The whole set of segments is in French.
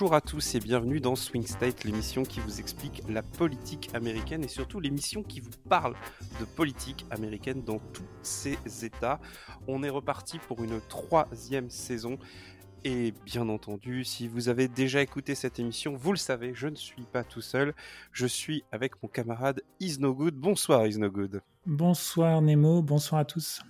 Bonjour à tous et bienvenue dans Swing State, l'émission qui vous explique la politique américaine et surtout l'émission qui vous parle de politique américaine dans tous ses états. On est reparti pour une troisième saison. Et bien entendu, si vous avez déjà écouté cette émission, vous le savez, je ne suis pas tout seul. Je suis avec mon camarade Isnogood. Bonsoir Isnogood. Bonsoir Nemo, bonsoir à tous.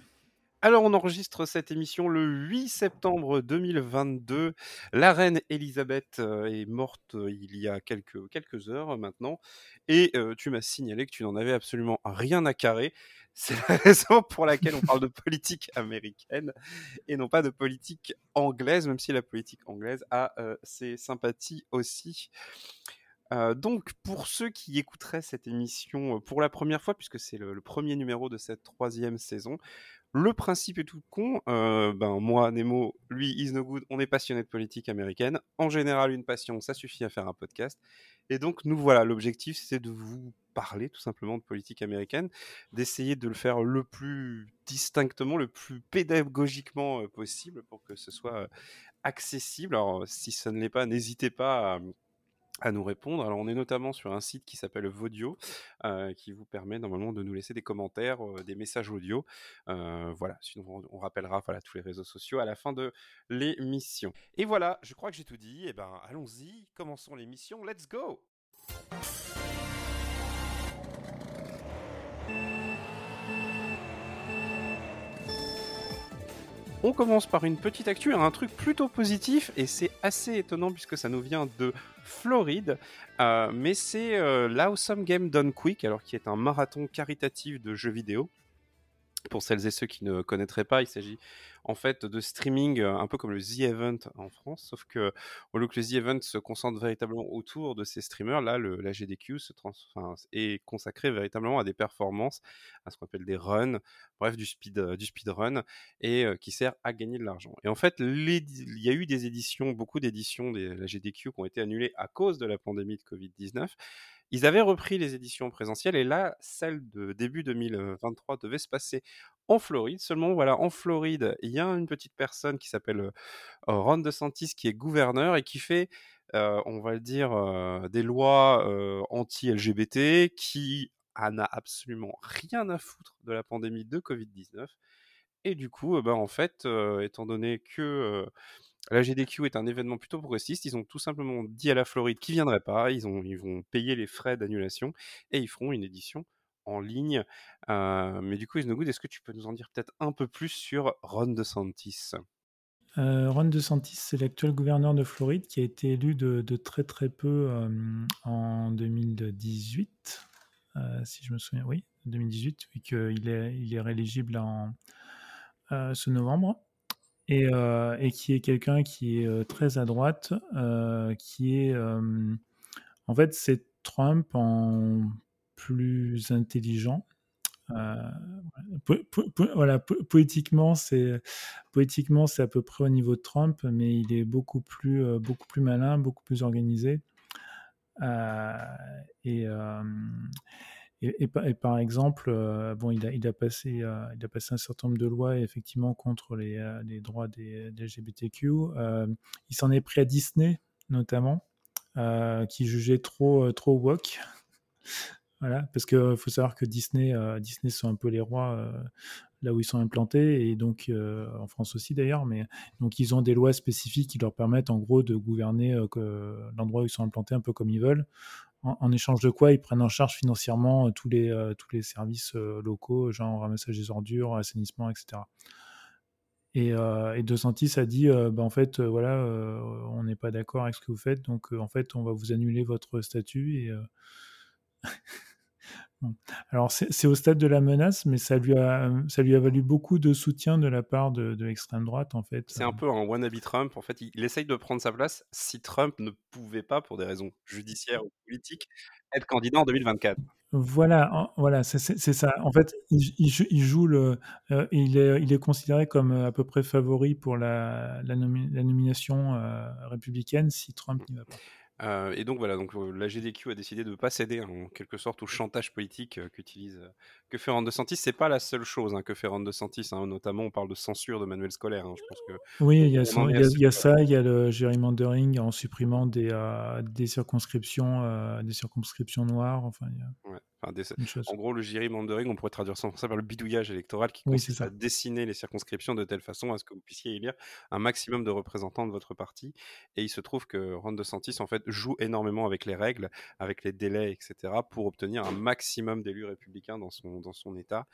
Alors, on enregistre cette émission le 8 septembre 2022. La reine Elisabeth euh, est morte euh, il y a quelques, heures maintenant. Et euh, tu m'as signalé que tu n'en avais absolument rien à carrer. C'est la raison pour laquelle on parle de politique américaine et non pas de politique anglaise, même si la politique anglaise a ses sympathies aussi. donc, pour ceux qui écouteraient cette émission pour la première fois, puisque c'est le, premier numéro de cette troisième saison, le principe est tout con. Euh, ben moi, Nemo, lui, is no good. On est passionné de politique américaine. En général, une passion, ça suffit à faire un podcast. Et donc, nous voilà. L'objectif, c'est de vous parler tout simplement de politique américaine, d'essayer de le faire le plus distinctement, le plus pédagogiquement euh, possible pour que ce soit euh, accessible. Alors, si ça ne l'est pas, n'hésitez pas à à nous répondre. Alors, on est notamment sur un site qui s'appelle Vodio, euh, qui vous permet normalement de nous laisser des commentaires, euh, des messages audio. Euh, voilà, sinon on, rappellera voilà, tous les réseaux sociaux à la fin de l'émission. Et voilà, je crois que j'ai tout dit. Eh ben, allons-y, commençons l'émission. Let's go! On commence par une petite actu, un truc plutôt positif, et c'est assez étonnant puisque ça nous vient de Floride, euh, mais c'est euh, l'Awesome Game Done Quick, alors qui est un marathon caritatif de jeux vidéo. Pour celles et ceux qui ne connaîtraient pas, il s'agit en fait de streaming euh, un peu comme le The Event en France, sauf que au lieu que le The Event se concentre véritablement autour de ces streamers, là le, la GDQ se est consacrée véritablement à des performances, à ce qu'on appelle des runs, bref du speed euh, du speedrun et euh, qui sert à gagner de l'argent. Et en fait, il y a eu des éditions, beaucoup d'éditions de la GDQ qui ont été annulées à cause de la pandémie de Covid-19 ils avaient repris les éditions présentielles et là, celle de début 2023 devait se passer en Floride. Seulement, voilà, en Floride, il y a une petite personne qui s'appelle euh, Ron DeSantis qui est gouverneur et qui fait, euh, on va le dire, euh, des lois anti-LGBT qui n'a absolument rien à foutre de la pandémie de Covid-19. Et du coup, ben, en fait, étant donné que la GDQ est un événement plutôt progressiste. Ils ont tout simplement dit à la Floride qu'ils ne viendraient pas. Ils, ont, ils vont payer les frais d'annulation et ils feront une édition en ligne. Euh, mais du coup, Isnogood, est-ce que tu peux nous en dire peut-être un peu plus sur Ron DeSantis? Euh, Ron DeSantis, c'est l'actuel gouverneur de Floride qui a été élu de, très très peu euh, en 2018, si je me souviens, oui, 2018, vu qu'il est, il est rééligible en ce novembre et, euh, et qui est quelqu'un qui est euh, très à droite, euh, qui est en fait c'est Trump en plus intelligent. voilà, politiquement c'est politiquement c'est à peu près au niveau de Trump, mais il est beaucoup plus beaucoup plus malin, beaucoup plus organisé. et et, par exemple, euh, bon, il a, il, a passé, euh, il a passé un certain nombre de lois effectivement contre les, euh, droits des, LGBTQ. il s'en est pris à Disney notamment, qui jugeait trop, trop woke. voilà, parce qu'il faut savoir que Disney, Disney sont un peu les rois là où ils sont implantés et donc en France aussi d'ailleurs. Mais donc ils ont des lois spécifiques qui leur permettent en gros de gouverner l'endroit où ils sont implantés un peu comme ils veulent en, échange de quoi ils prennent en charge financièrement euh, tous les, euh, tous les services euh, locaux, genre ramassage des ordures, assainissement, etc. Et, et De Santis a dit, bah, en fait, voilà, on n'est pas d'accord avec ce que vous faites, donc en fait, on va vous annuler votre statut. Et, Alors, c'est au stade de la menace, mais ça lui, a, ça lui a valu beaucoup de soutien de la part de, l'extrême droite, en fait. C'est un peu un wannabe Trump. En fait, il, essaye de prendre sa place si Trump ne pouvait pas, pour des raisons judiciaires ou politiques, être candidat en 2024. Voilà, voilà, c'est ça. En fait, il, joue le, euh, il, est, il est considéré comme euh, à peu près favori pour la, la, nomination euh, républicaine si Trump n'y va pas. Euh, et donc voilà, donc la GDQ a décidé de ne pas céder en quelque sorte au chantage politique qu'utilise que fait Ron DeSantis. C'est pas la seule chose hein, que fait Ron DeSantis. Hein. notamment, on parle de censure de manuels scolaires. Hein. Je pense que oui, il y, a, ça, il y a le gerrymandering en supprimant des, des circonscriptions, des circonscriptions noires. Enfin, en gros, le gerrymandering, on pourrait traduire ça par le bidouillage électoral qui consiste à dessiner les circonscriptions de telle façon à ce que vous puissiez élire un maximum de représentants de votre parti. Et il se trouve que Ron DeSantis, en fait, joue énormément avec les règles, avec les délais, etc., pour obtenir un maximum d'élus républicains dans son, dans son État.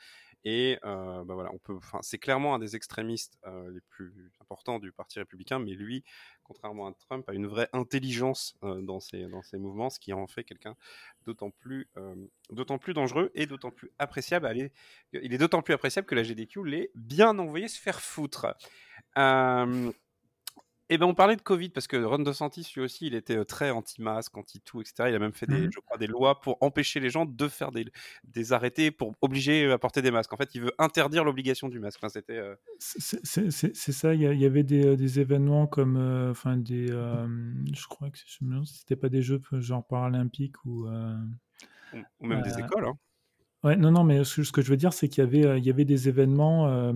Et euh, bah voilà, on peut, c'est clairement un des extrémistes euh, les plus importants du Parti républicain, mais lui, contrairement à Trump, a une vraie intelligence euh, dans, ses, dans mouvements, ce qui en fait quelqu'un d'autant plus, d'autant plus dangereux et d'autant plus appréciable. Il est d'autant plus appréciable que la GDQ l'ait bien envoyé se faire foutre. Eh ben, on parlait de Covid parce que Ron DeSantis, lui aussi, il était très anti-masque, anti-tout, etc. Il a même fait des, mmh je crois, des lois pour empêcher les gens de faire des, des arrêtés pour obliger à porter des masques. En fait, il veut interdire l'obligation du masque. Enfin, c'était. C'est ça. Il y, avait des, des événements comme, enfin, des, je crois que c'était pas des jeux genre paralympiques ou. Ou, même des écoles. Hein. Ouais, non, non, mais ce, que je veux dire, c'est qu'il y avait, il y avait des événements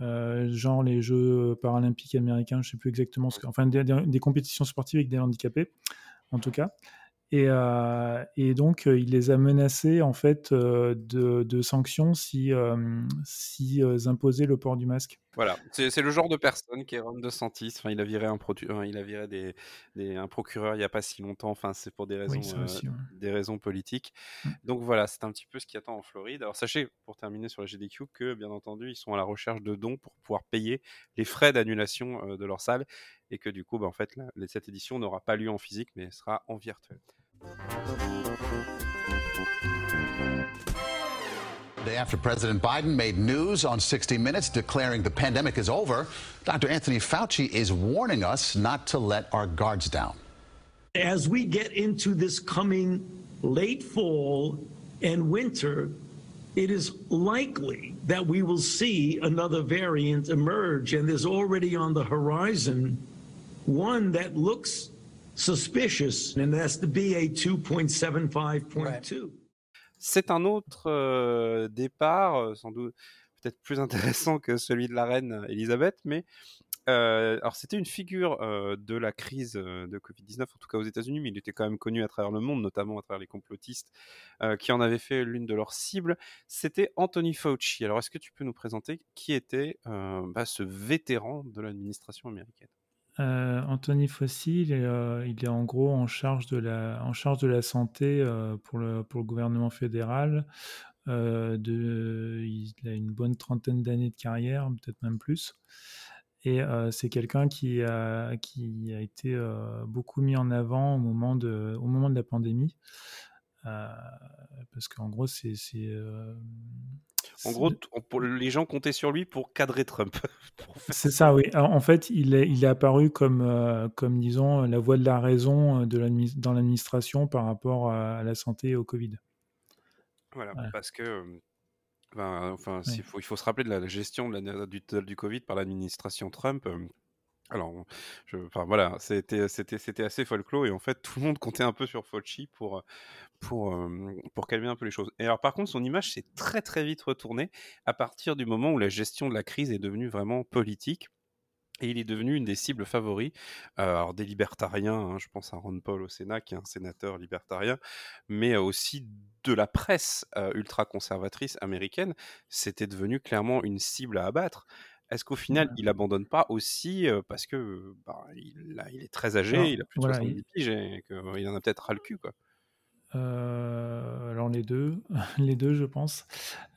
euh, genre les Jeux paralympiques américains, je sais plus exactement ce que, enfin des, compétitions sportives avec des handicapés, en tout cas. Et, euh, et, donc, euh, il les a menacés en fait de, de, sanctions si, si imposaient le port du masque. Voilà, c'est le genre de personne qui est Ron DeSantis. Enfin, il a viré un, il a viré des, des, un procureur il n'y a pas si longtemps. Enfin, c'est pour des raisons, des raisons politiques. Mmh. Donc voilà, c'est un petit peu ce qui attend en Floride. Alors sachez, pour terminer sur la GDQ, que bien entendu, ils sont à la recherche de dons pour pouvoir payer les frais d'annulation de leur salle et que du coup, bah, en fait, cette édition n'aura pas lieu en physique, mais sera en virtuel. Day after President Biden made news on 60 Minutes declaring the pandemic is over, Dr. Anthony Fauci is warning us not to let our guards down. As we get into this coming late fall and winter, it is likely that we will see another variant emerge, and there's already on the horizon one that looks suspicious, and that's the BA 2.75.2. C'est un autre euh, départ, euh, sans doute peut-être plus intéressant que celui de la reine Elisabeth, mais euh, alors c'était une figure de la crise de Covid-19, en tout cas aux États-Unis, mais il était quand même connu à travers le monde, notamment à travers les complotistes qui en avaient fait l'une de leurs cibles. C'était Anthony Fauci. Alors est-ce que tu peux nous présenter qui était bah, ce vétéran de l'administration américaine? Euh, Anthony est, euh, il est, en gros en charge de la, en charge de la santé euh, pour, le, pour le gouvernement fédéral. Il a une bonne trentaine d'années de carrière, peut-être même plus. Et c'est quelqu'un qui a, qui a été beaucoup mis en avant au moment de, au moment de la pandémie. parce qu'en gros, c'est en gros, les gens comptaient sur lui pour cadrer Trump. C'est ça, oui. en fait, il est, il est apparu comme, euh, comme, disons, la voix de la raison euh, de dans l'administration par rapport à, la santé et au Covid. Voilà, parce que euh, ben, enfin, il, faut, il faut se rappeler de la gestion de la, du, du Covid par l'administration Trump. Alors, je, voilà, c'était, assez folklore et en fait, tout le monde comptait un peu sur Fauci pour, pour, calmer un peu les choses. Et alors, par contre, son image s'est très très vite retournée à partir du moment où la gestion de la crise est devenue vraiment politique. Et il est devenu une des cibles favoris, alors des libertariens, hein, je pense à Ron Paul au Sénat, qui est un sénateur libertarien, mais aussi de la presse ultra-conservatrice américaine, c'était devenu clairement une cible à abattre. Est-ce qu'au final, il abandonne pas aussi parce que bah, il, est très âgé, il a plus de 70 piges et qu'il en a peut-être ras le cul, quoi. Euh, alors les deux, les deux, je pense.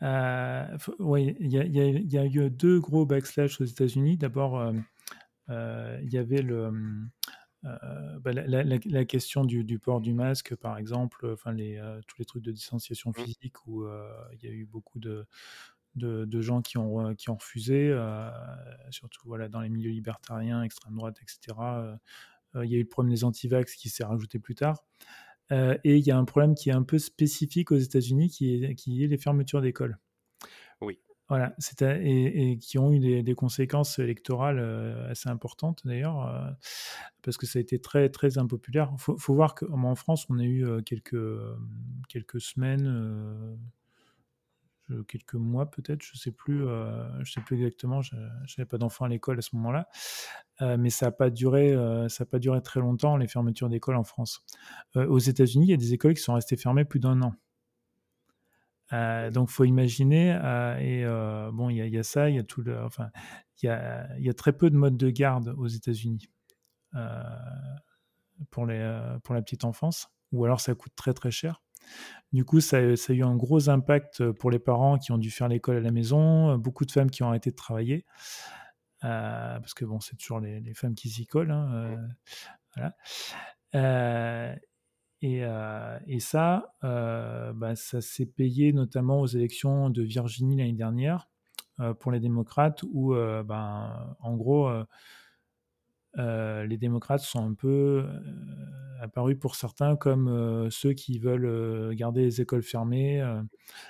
Euh, oui, il y, a eu deux gros backslash aux États-Unis. D'abord, euh, il y avait le, bah, la, question du, port du masque, par exemple, enfin les, tous les trucs de distanciation mmh. physique où il y a eu beaucoup de, de, gens qui ont, qui ont refusé, surtout voilà, dans les milieux libertariens, extrême droite, etc. il y a eu le problème des antivax qui s'est rajouté plus tard. et il y a un problème qui est un peu spécifique aux États-Unis qui est, qui est les fermetures d'écoles. Oui. Voilà, et, et, qui ont eu des, conséquences électorales assez importantes d'ailleurs, parce que ça a été très très impopulaire. Il faut, voir qu'en France, on a eu quelques, quelques semaines, quelques mois peut-être, je sais plus, je sais plus exactement. Je n'avais pas d'enfants à l'école à ce moment-là, mais ça n'a pas duré, pas duré très longtemps les fermetures d'écoles en France. aux États-Unis, il y a des écoles qui sont restées fermées plus d'un an. Euh, donc, faut imaginer, euh, et euh, bon, il y, a ça, il y a tout enfin, il y très peu de modes de garde aux États-Unis pour la petite enfance, ou alors ça coûte très très cher. Du coup, ça, ça, a eu un gros impact pour les parents qui ont dû faire l'école à la maison, beaucoup de femmes qui ont arrêté de travailler, parce que bon, c'est toujours les, les, femmes qui s'y collent. Hein, voilà. Et, euh, et ça, euh, bah, ça s'est payé notamment aux élections de Virginie l'année dernière euh, pour les démocrates, où ben, en gros, les démocrates sont un peu apparus pour certains comme ceux qui veulent garder les écoles fermées.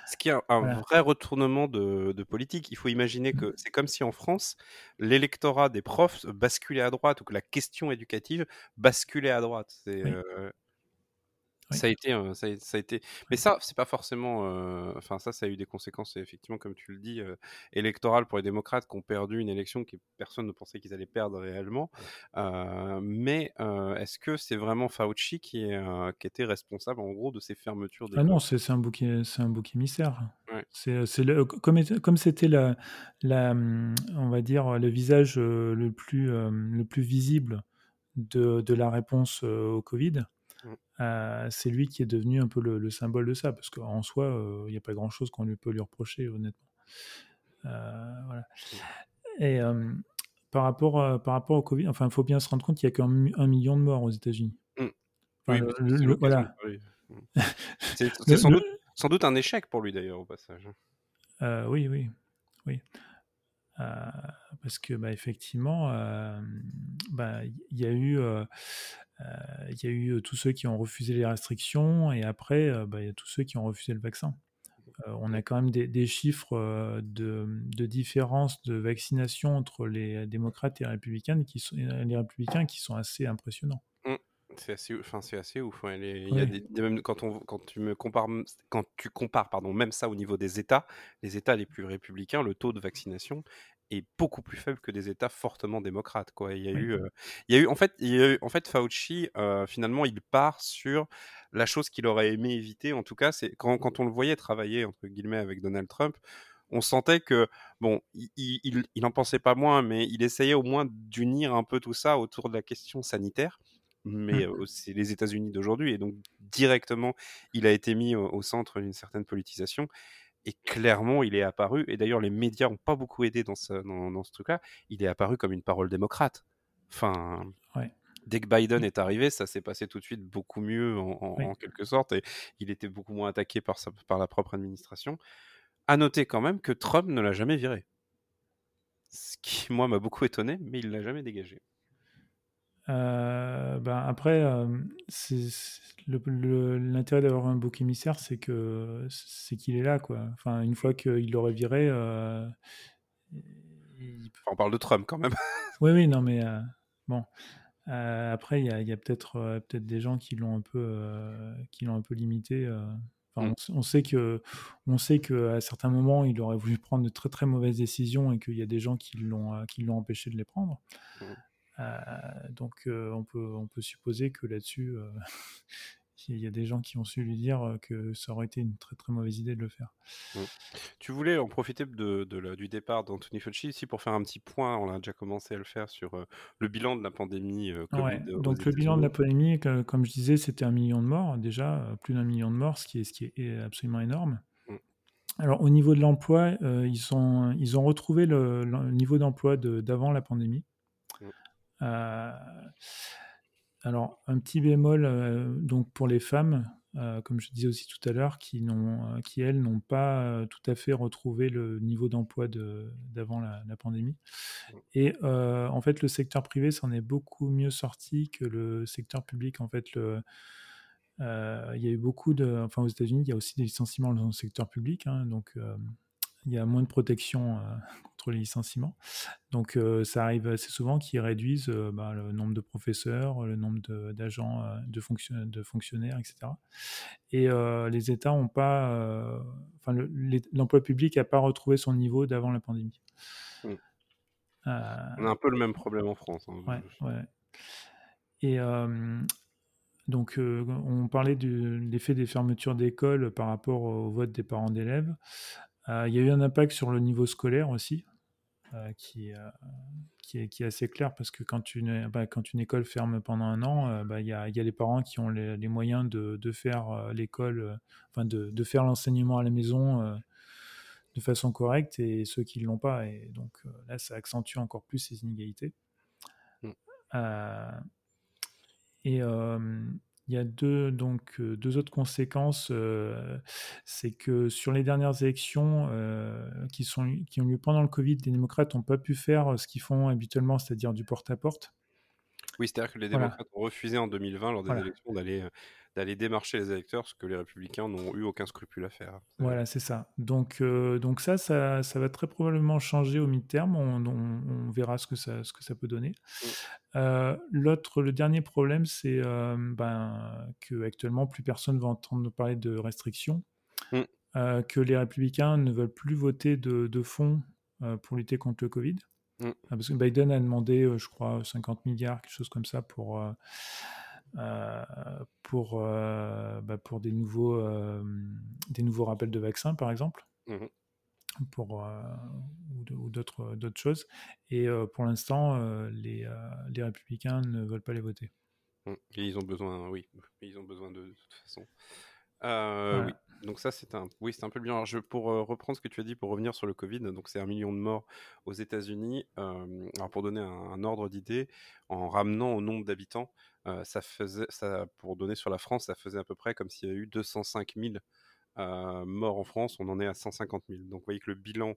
Ce qui est un, vrai retournement de, de, politique. Il faut imaginer que mmh. c'est comme si en France, l'électorat des profs basculait à droite ou que la question éducative basculait à droite. C'est ça a été, ça, a, été. Mais ça, c'est pas forcément. Enfin, ça, ça a eu des conséquences, effectivement, comme tu le dis, électorales pour les démocrates qui ont perdu une élection que personne ne pensait qu'ils allaient perdre réellement. mais est-ce que c'est vraiment Fauci qui, est, qui était responsable, en gros, de ces fermetures Ah non, c'est un bouc, c'est un bouc émissaire. C'est, comme, comme c'était la, la, mmh, on va dire, le visage le plus, le plus visible de, de la réponse au Covid. Mmh. Euh, c'est lui qui est devenu un peu le, symbole de ça, parce qu'en soi, euh, il n'y a pas grand-chose qu'on lui peut lui reprocher, honnêtement. Euh, voilà. Mmh. Et par, rapport, par rapport au Covid, enfin, il faut bien se rendre compte qu'il n'y a qu'un million de morts aux États-Unis. Mmh. oui, voilà. c'est sans, sans, doute un échec pour lui, d'ailleurs, au passage. oui, oui. oui. parce que bah, effectivement, bah, il y a eu il y a eu tous ceux qui ont refusé les restrictions et après, bah, il y a tous ceux qui ont refusé le vaccin. on a quand même des, chiffres de, de, différence de vaccination entre les démocrates et les républicains qui sont, les républicains qui sont assez impressionnants. Mmh. C'est assez, enfin, c'est assez ouf. il y a des, même quand, on, quand tu me compares, quand tu compares, pardon, même ça au niveau des États, les États les plus républicains, le taux de vaccination est beaucoup plus faible que des États fortement démocrates. Quoi. Il y a eu, il y a eu, en fait, il y a eu, en fait, Fauci, finalement, il part sur la chose qu'il aurait aimé éviter. En tout cas, c'est quand, quand, on le voyait travailler entre guillemets avec Donald Trump, on sentait que bon, il, il, il en pensait pas moins, mais il essayait au moins d'unir un peu tout ça autour de la question sanitaire. Mais mmh. c'est les États-Unis d'aujourd'hui, et donc directement, il a été mis au centre d'une certaine politisation et clairement, il est apparu, et d'ailleurs les médias n'ont pas beaucoup aidé dans ce, dans, ce truc-là, il est apparu comme une parole démocrate. Enfin, dès que Biden est arrivé, ça s'est passé tout de suite beaucoup mieux en, quelque sorte, et il était beaucoup moins attaqué par, sa, par la propre administration. À noter quand même que Trump ne l'a jamais viré. Ce qui, moi, m'a beaucoup étonné, mais il l'a jamais dégagé. Euh, ben après, euh, l'intérêt d'avoir un bouc émissaire, c'est que c'est qu'il est là, quoi. Enfin, une fois qu'il l'aurait viré, euh, on parle de Trump quand même. oui, oui, non, mais bon. après, il y a, peut-être peut-être des gens qui l'ont un peu qui l'ont un peu limité. Enfin, mm. on, sait que on sait que à certains moments, il aurait voulu prendre de très très mauvaises décisions et qu'il y a des gens qui l'ont qui l'ont empêché de les prendre. Mm. Euh, donc euh, on, peut, on peut supposer que là-dessus, euh, il y a des gens qui ont su lui dire que ça aurait été une très très mauvaise idée de le faire. Mmh. Tu voulais en profiter de, du départ d'Anthony Fauci ici pour faire un petit point, on a déjà commencé à le faire sur le bilan de la pandémie donc le bilan de la pandémie, comme je disais, c'était un million de morts déjà, plus d'un million de morts, ce qui est, ce qui est absolument énorme. Mmh. Alors au niveau de l'emploi, ils, ont retrouvé le, le niveau d'emploi d'avant la pandémie. Euh, alors, un petit bémol euh, donc pour les femmes, euh, comme je disais aussi tout à l'heure, qui, qui elles n'ont pas tout à fait retrouvé le niveau d'emploi d'avant la, pandémie. Et en fait, le secteur privé s'en est beaucoup mieux sorti que le secteur public. En fait, il y a eu beaucoup de, enfin aux États-Unis, il y a aussi des licenciements dans le secteur public, hein, donc il y a moins de protection contre les licenciements. Donc ça arrive assez souvent qu'ils réduisent bah, le nombre de professeurs, le nombre d'agents, de, de, fonctionnaires, etc. Et les États n'ont pas, enfin l'emploi public n'a pas retrouvé son niveau d'avant la pandémie. Mmh. On a un peu le même problème en France. Hein. Ouais, ouais. Et donc, on parlait de l'effet des fermetures d'écoles par rapport au vote des parents d'élèves. Il y a eu un impact sur le niveau scolaire aussi, qui, qui, est, qui, est, assez clair parce que quand une, bah, quand une école ferme pendant un an, bah, il y, a, y, a, les parents qui ont les, moyens de, de faire l'école, enfin de, de, faire l'enseignement à la maison de façon correcte et ceux qui ne l'ont pas. Et donc là, ça accentue encore plus ces inégalités. Mmh. Et il y a deux, donc, deux autres conséquences. c'est que sur les dernières élections qui, sont, qui ont lieu pendant le Covid, les démocrates n'ont pas pu faire ce qu'ils font habituellement, c'est-à-dire du porte-à-porte. Oui, c'est-à-dire que les démocrates ont refusé en 2020, lors des élections, d'aller d'aller démarcher les électeurs, ce que les républicains n'ont eu aucun scrupule à faire. Voilà, c'est ça. Donc, donc ça, ça, ça, va très probablement changer au mi-terme. On, on, verra ce que ça, ce que ça peut donner. Mmh. L'autre, le dernier problème, c'est ben, que actuellement plus personne va entendre parler de restrictions, mmh. que les républicains ne veulent plus voter de, de fonds pour lutter contre le Covid. Mmh. Parce que Biden a demandé, je crois, 50 milliards, quelque chose comme ça, pour, euh, pour, euh, bah, pour des, nouveaux, euh, des nouveaux rappels de vaccins, par exemple. Mmh pour, ou d'autres choses. Et pour l'instant, les, les républicains ne veulent pas les voter. Et ils ont besoin, oui, ils ont besoin de, de toute façon. Oui. Donc ça, c'est un, oui, c'est un peu le. Alors, je, pour reprendre ce que tu as dit, pour revenir sur le Covid, donc c'est un million de morts aux États-Unis. alors pour donner un, ordre d'idée, en ramenant au nombre d'habitants, ça faisait, ça, pour donner sur la France, ça faisait à peu près comme s'il y avait eu 205 000 morts en France. On en est à 150 000. Donc vous voyez que le bilan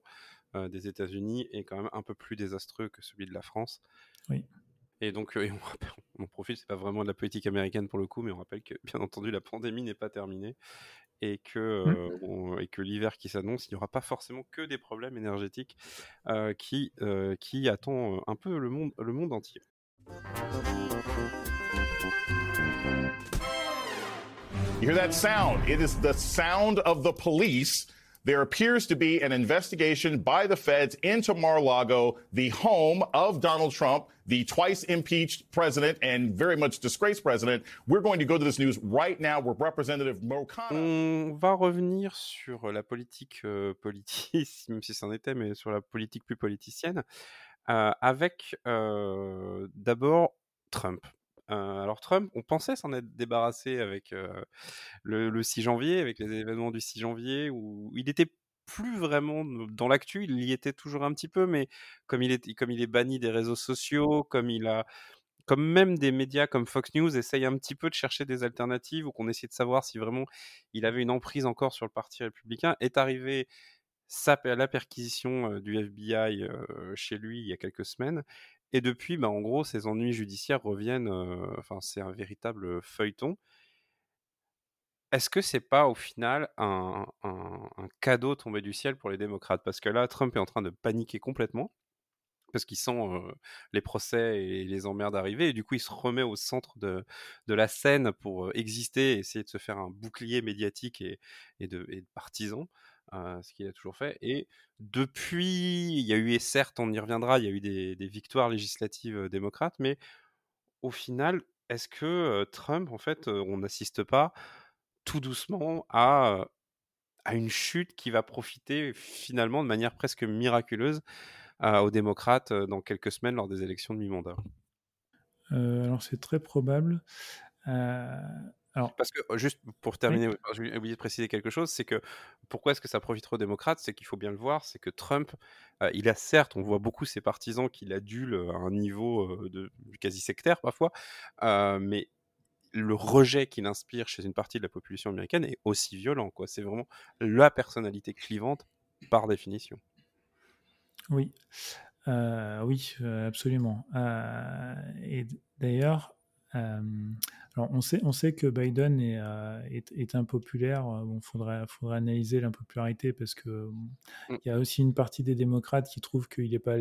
des États-Unis est quand même un peu plus désastreux que celui de la France. Oui. Et donc, on, rappelle, on profite, c'est pas vraiment de la politique américaine pour le coup, mais on rappelle que, bien entendu, la pandémie n'est pas terminée et que, mmh. et que l'hiver qui s'annonce, il n'y aura pas forcément que des problèmes énergétiques qui, qui attendent un peu le monde, le monde entier. You hear that sound? It is the sound of the police there appears to be an investigation by the feds into Mar-a-Lago, the home of Donald Trump, the twice impeached president and very much disgraced president. We're going to go to this news right now where Representative Mokana... On va revenir sur la politique euh, politique, même si c'en était, mais sur la politique plus politicienne, euh, avec euh, d'abord Trump. Euh, alors Trump, on pensait s'en être débarrassé avec euh, le, 6 janvier, avec les événements du 6 janvier, où il était plus vraiment dans l'actu, il y était toujours un petit peu, mais comme il est, comme il est banni des réseaux sociaux, comme il a, comme même des médias comme Fox News essayent un petit peu de chercher des alternatives ou qu'on essaie de savoir si vraiment il avait une emprise encore sur le parti républicain, est arrivé la perquisition euh, du FBI chez lui il y a quelques semaines et depuis, bah, en gros, ces ennuis judiciaires reviennent. enfin, c'est un véritable feuilleton. Est-ce que c'est pas au final un, cadeau tombé du ciel pour les démocrates? Parce que là, Trump est en train de paniquer complètement parce qu'il sent les procès et les emmerdes arriver, et du coup il se remet au centre de, la scène pour exister et essayer de se faire un bouclier médiatique et, de, et de ce qu'il a toujours fait. Et depuis, il y a eu, et certes, on y reviendra, il y a eu des, victoires législatives démocrates, mais au final, est-ce que Trump, en fait, on n'assiste pas tout doucement à, à une chute qui va profiter finalement de manière presque miraculeuse aux démocrates dans quelques semaines lors des élections de mi-mandat? Alors c'est très probable. Parce que, juste pour terminer, j'ai oublié de préciser quelque chose, c'est que pourquoi est-ce que ça profiterait aux démocrates C'est qu'il faut bien le voir, c'est que Trump, il a certes, on voit beaucoup ses partisans qui l'adulent à un niveau de, quasi sectaire parfois, mais le rejet qu'il inspire chez une partie de la population américaine est aussi violent. Quoi. C'est vraiment la personnalité clivante par définition. Oui, oui, absolument. et d'ailleurs, alors on sait, on sait que Biden est, est, est impopulaire. Bon, faudrait, faudrait analyser l'impopularité parce que mmh. il y a aussi une partie des démocrates qui trouvent qu'il n'est pas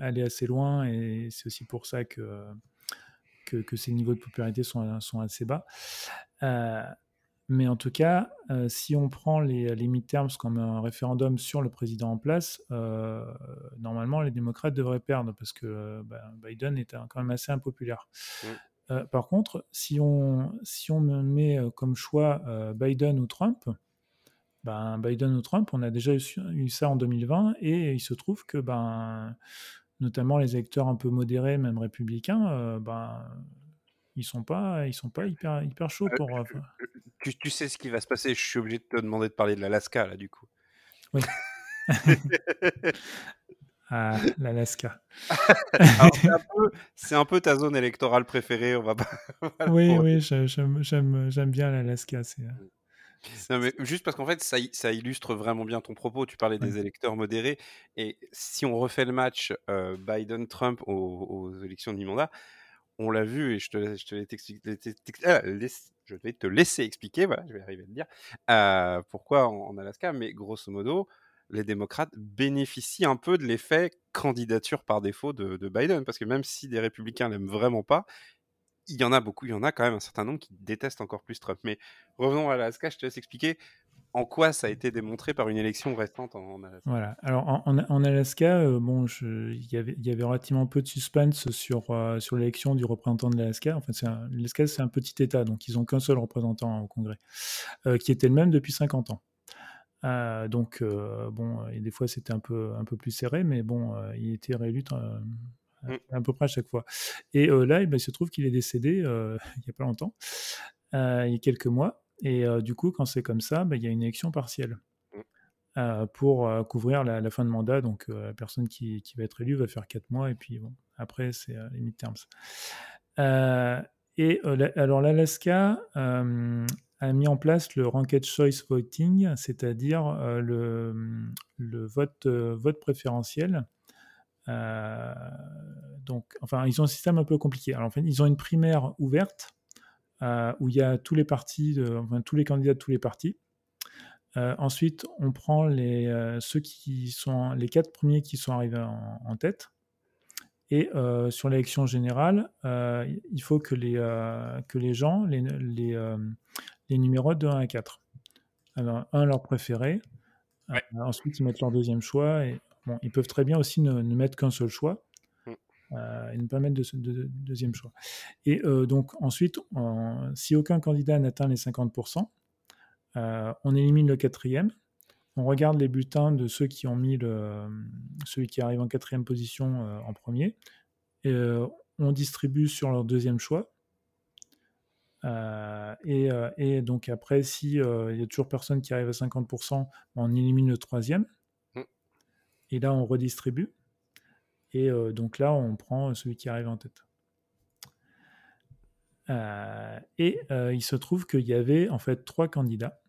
aller assez loin et c'est aussi pour ça que, que, que, ces niveaux de popularité sont, sont assez bas. Mais en tout cas, euh, si on prend les, les midterms comme un référendum sur le président en place, euh, normalement les démocrates devraient perdre parce que euh, bah, Biden est quand même assez impopulaire. Mm. par contre, si on, si on met comme choix Biden ou Trump, ben, Biden ou Trump, on a déjà eu, ça en 2020 et il se trouve que ben, notamment les électeurs un peu modérés, même républicains, ben, ils sont pas, ils sont pas hyper, hyper chauds pour. Tu, tu, sais ce qui va se passer. Je suis obligé de te demander de parler de l'Alaska là, du coup. Oui. l'Alaska. c'est un, peu ta zone électorale préférée. On va pas. oui, oui, j'aime bien l'Alaska. Mais juste parce qu'en fait, ça, ça, illustre vraiment bien ton propos. Tu parlais des électeurs modérés. Et si on refait le match Biden-Trump aux, aux, élections de mi-mandat, on l'a vu et je te, je te ah, je vais te laisser expliquer, voilà, je vais arriver à le dire, euh, pourquoi en, Alaska, mais grosso modo, les démocrates bénéficient un peu de l'effet candidature par défaut de, de, Biden, parce que même si des républicains l'aiment vraiment pas, il y en a beaucoup, il y en a quand même un certain nombre qui détestent encore plus Trump. Mais revenons à Alaska, je te laisse expliquer en quoi ça a été démontré par une élection restante en, Alaska. Voilà. Alors en, Alaska, euh, bon, il y avait, y avait relativement peu de suspense sur, euh, sur l'élection du représentant de l'Alaska. En fait, l'Alaska, c'est un petit État, donc ils n'ont qu'un seul représentant au Congrès, euh, qui était le même depuis 50 ans. Donc, bon, et des fois c'était un peu, un peu plus serré, mais bon, il était réélu mm. à peu près à chaque fois. Et là, eh ben, il se trouve qu'il est décédé il n'y a pas longtemps, il y a quelques mois. Et du coup, quand c'est comme ça, bah, il y a une élection partielle mmh. pour couvrir la, fin de mandat. Donc, la personne qui, qui, va être élue va faire 4 mois et puis bon, après, c'est les midterms. et alors, l'Alaska a mis en place le Ranked Choice Voting, c'est-à-dire le, mmh, le, vote, vote préférentiel. donc, enfin, ils ont un système un peu compliqué. Alors, ils ont une primaire ouverte euh, où il y a tous les partis, enfin, tous les candidats de tous les partis. Euh, ensuite, on prend les, euh, ceux qui sont les quatre premiers qui sont arrivés en, tête. Et sur l'élection générale, il faut que les, que les gens, les, les, numéros de 1 à 4. Alors, un leur préféré. ensuite, ils mettent leur deuxième choix. Et, bon, ils peuvent très bien aussi ne, ne mettre qu'un seul choix euh, et nous permettre de, de, deuxième choix. Et euh, donc ensuite, si aucun candidat n'atteint les 50%, euh, on élimine le quatrième. On regarde les bulletins de ceux qui ont mis le, celui qui arrive en quatrième position en premier. Et, on distribue sur leur deuxième choix. Et, et, donc après, s'il y a toujours personne qui arrive à 50%, on élimine le troisième. Mmh. Et là, on redistribue. Et euh, donc là, on prend celui qui arrive en tête. Euh, et euh, il se trouve qu'il y avait en fait trois candidats.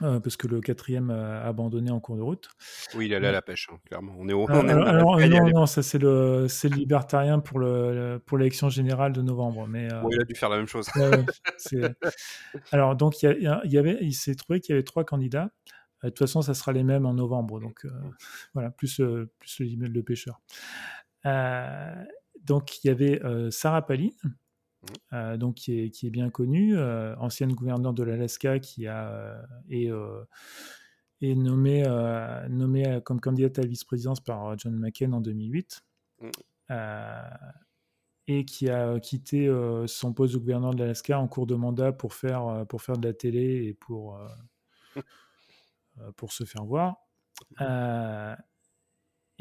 Parce que le quatrième a abandonné en cours de route. Oui, il allait à la pêche, hein, clairement. On est au. alors, non, non, ça c'est le, c'est le libertarien pour le, pour l'élection générale de novembre. Mais il a dû faire la même chose. alors donc il y, y, avait, il s'est trouvé qu'il y avait trois candidats. De toute façon, ça sera les mêmes en novembre. Donc, euh, voilà, plus, euh, plus le de pêcheur. Euh, donc, il y avait Sarah Palin, mmh. donc, qui, est, qui est bien connue, ancienne gouverneure de l'Alaska qui a, est, est nommée, nommée comme candidate à la vice-présidence par John McCain en 2008. Mmh. et qui a quitté son poste de gouverneur de l'Alaska en cours de mandat pour faire, pour faire de la télé et pour, euh, pour se faire voir.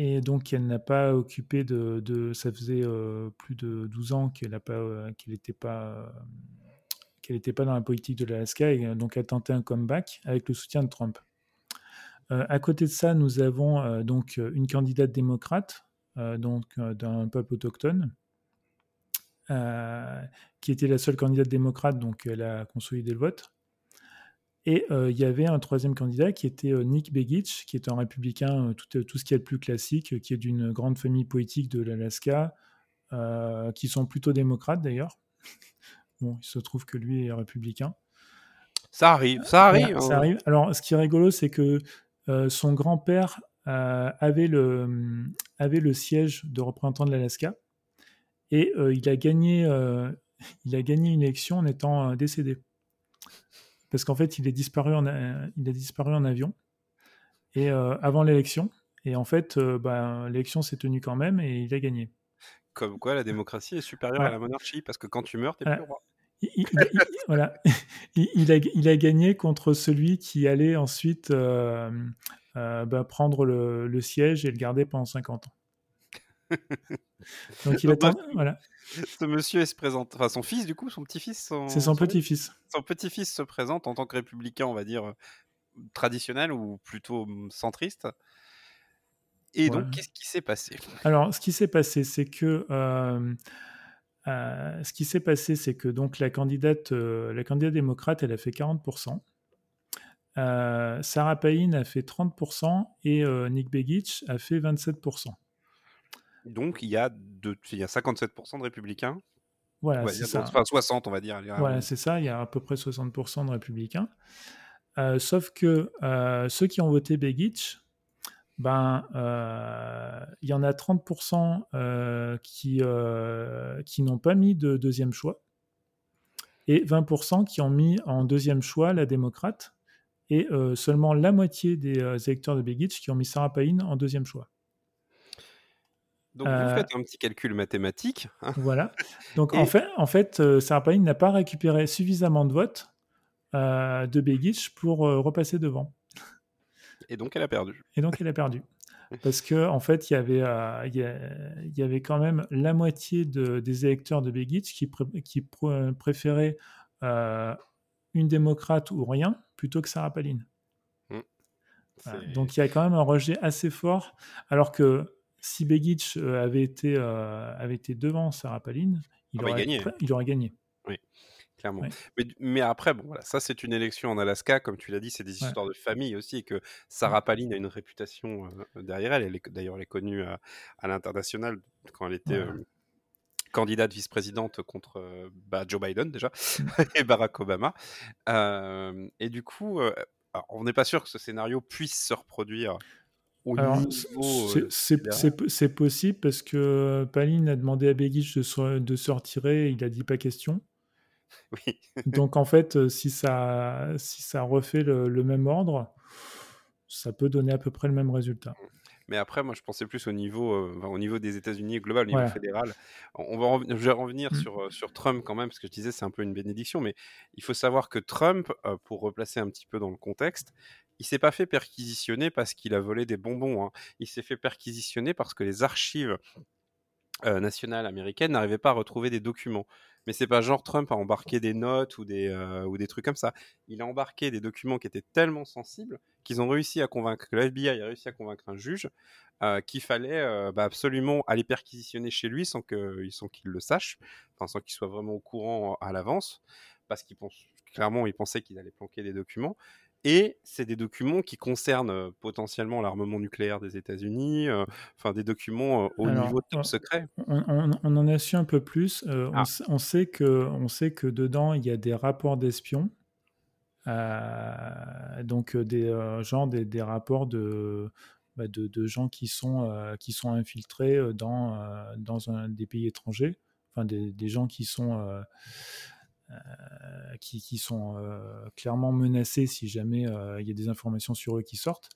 Euh, et donc, elle n'a pas occupé de, Ça faisait euh, plus de 12 ans qu'elle n'était pas, pas, qu'elle n'était pas dans la politique de l'Alaska. Et donc, a tenté un comeback avec le soutien de Trump. à côté de ça, nous avons donc une candidate démocrate, donc d'un peuple autochtone, qui était la seule candidate démocrate, donc elle a consolidé le vote. Et euh, il y avait un troisième candidat qui était euh, Nick Begich, qui est un républicain, euh, tout, tout, ce qui est le plus classique, qui est d'une grande famille politique de l'Alaska, qui sont plutôt démocrates d'ailleurs. Bon, il se trouve que lui est républicain. Ça arrive, ça arrive. ça hein. arrive. Alors, ce qui est rigolo, c'est que son grand-père avait, le, avait le siège de représentant de l'Alaska et il, a gagné, il a gagné une élection en étant décédé. Parce qu'en fait, il est disparu en, a- il disparu en avion et euh, avant l'élection. Et en fait, euh, ben, l'élection s'est tenue quand même et il a gagné. Comme quoi, la démocratie est supérieure à la monarchie, parce que quand tu meurs, t'es Ouais. plus roi. Il, il- il- voilà. il, a, il a gagné contre celui qui allait ensuite euh, euh, ben, prendre le, le siège et le garder pendant 50 ans. Donc il attend. Voilà. Ce monsieur se présente, enfin son fils du coup, son petit-fils, son, C'est son petit-fils. son petit-fils se présente en tant que républicain, on va dire euh, traditionnel ou plutôt hum, centriste. Et donc, qu'est-ce qui s'est passé? Alors, ce qui s'est passé, c'est que euh, euh, ce qui s'est passé, c'est que donc la candidate, euh, la candidate démocrate, elle a fait 40%. Euh, Sarah Palin a fait 30% et Nick Begich a fait 27%. Donc, il y a, de, il y a 57% de républicains. Voilà, c'est ça. Enfin, 60, on va dire. Voilà, c'est ça. Il y a à peu près 60% de républicains. Euh, sauf que euh, ceux qui ont voté Begich, ben, euh, il y en a 30% euh, qui, qui n'ont pas mis de deuxième choix et 20% qui ont mis en deuxième choix la démocrate et seulement la moitié des électeurs de Begich qui ont mis Sarah Palin en deuxième choix. Donc, Euh, vous faites un petit calcul mathématique. hein. Voilà. Donc Et- en fait, en fait euh, Sarah Palin n'a pas récupéré suffisamment de votes euh, de Begich pour euh, repasser devant. Et donc, elle a perdu. Et donc elle a perdu. Parce que en fait, il y avait, euh, il y, avait quand même la moitié de- des électeurs de Begich qui, pré- qui pr- préféraient euh, une démocrate ou rien plutôt que Sarah Palin. Voilà. C'est- Donc il y a quand même un rejet assez fort. Alors que si Begich euh, avait été, euh, avait été devant Sarah Palin, il, Ah bah, il aurait, pr- il aurait gagné. clairement. Ouais. Mais, mais après, bon, voilà, ça c'est une élection en Alaska, comme tu l'as dit, c'est des Ouais. histoires de famille aussi, et que Sarah Palin a une réputation euh, derrière elle. elle d'ailleurs, elle est connue à, à l'international quand elle était euh, candidate vice-présidente contre euh, bah, Joe Biden déjà Mm. et Barack Obama. Et du coup, alors, on n'est pas sûr que ce scénario puisse se reproduire. C'est- euh, c'est possible parce que Palin a demandé à Begich de se, de se retirer, il a dit pas question. Oui. Donc en fait, euh, si ça, si ça refait le, le même ordre, ça peut donner à peu près le même résultat. Mais après, moi, je pensais plus au niveau, euh, enfin, au niveau des États-Unis global, au niveau fédéral. On va je vais revenir Mm. sur, euh, sur Trump quand même, parce que je disais c'est un peu une bénédiction, mais il faut savoir que Trump, euh, pour replacer un petit peu dans le contexte, il s'est pas fait perquisitionner parce qu'il a volé des bonbons. hein. Il s'est fait perquisitionner parce que les archives nationales américaines n'arrivaient pas à retrouver des documents. Mais c'est pas genre Trump a embarqué des notes ou des, ou des trucs comme ça. Il a embarqué des documents qui étaient tellement sensibles qu'ils ont réussi à convaincre, que le FBI a réussi à convaincre un juge qu'il fallait bah, absolument aller perquisitionner chez lui sans qu'il le sache, sans qu'il soit vraiment au courant à l'avance, parce qu'il pense clairement il pensait qu'il allait planquer des documents. Et c'est des documents qui concernent potentiellement l'armement nucléaire des États-Unis, euh, enfin des documents euh, au Alors, niveau top secret. On, on- on en a su un peu plus. Euh, on, Ah. on sait que, on sait que dedans, il y a des rapports d'espions. Donc des genre des, des rapports de, bah, de, de gens qui sont, qui sont infiltrés dans, dans un, des pays étrangers, enfin des, des gens qui sont, qui, qui sont euh, clairement menacés si jamais euh, il y a des informations sur eux qui sortent.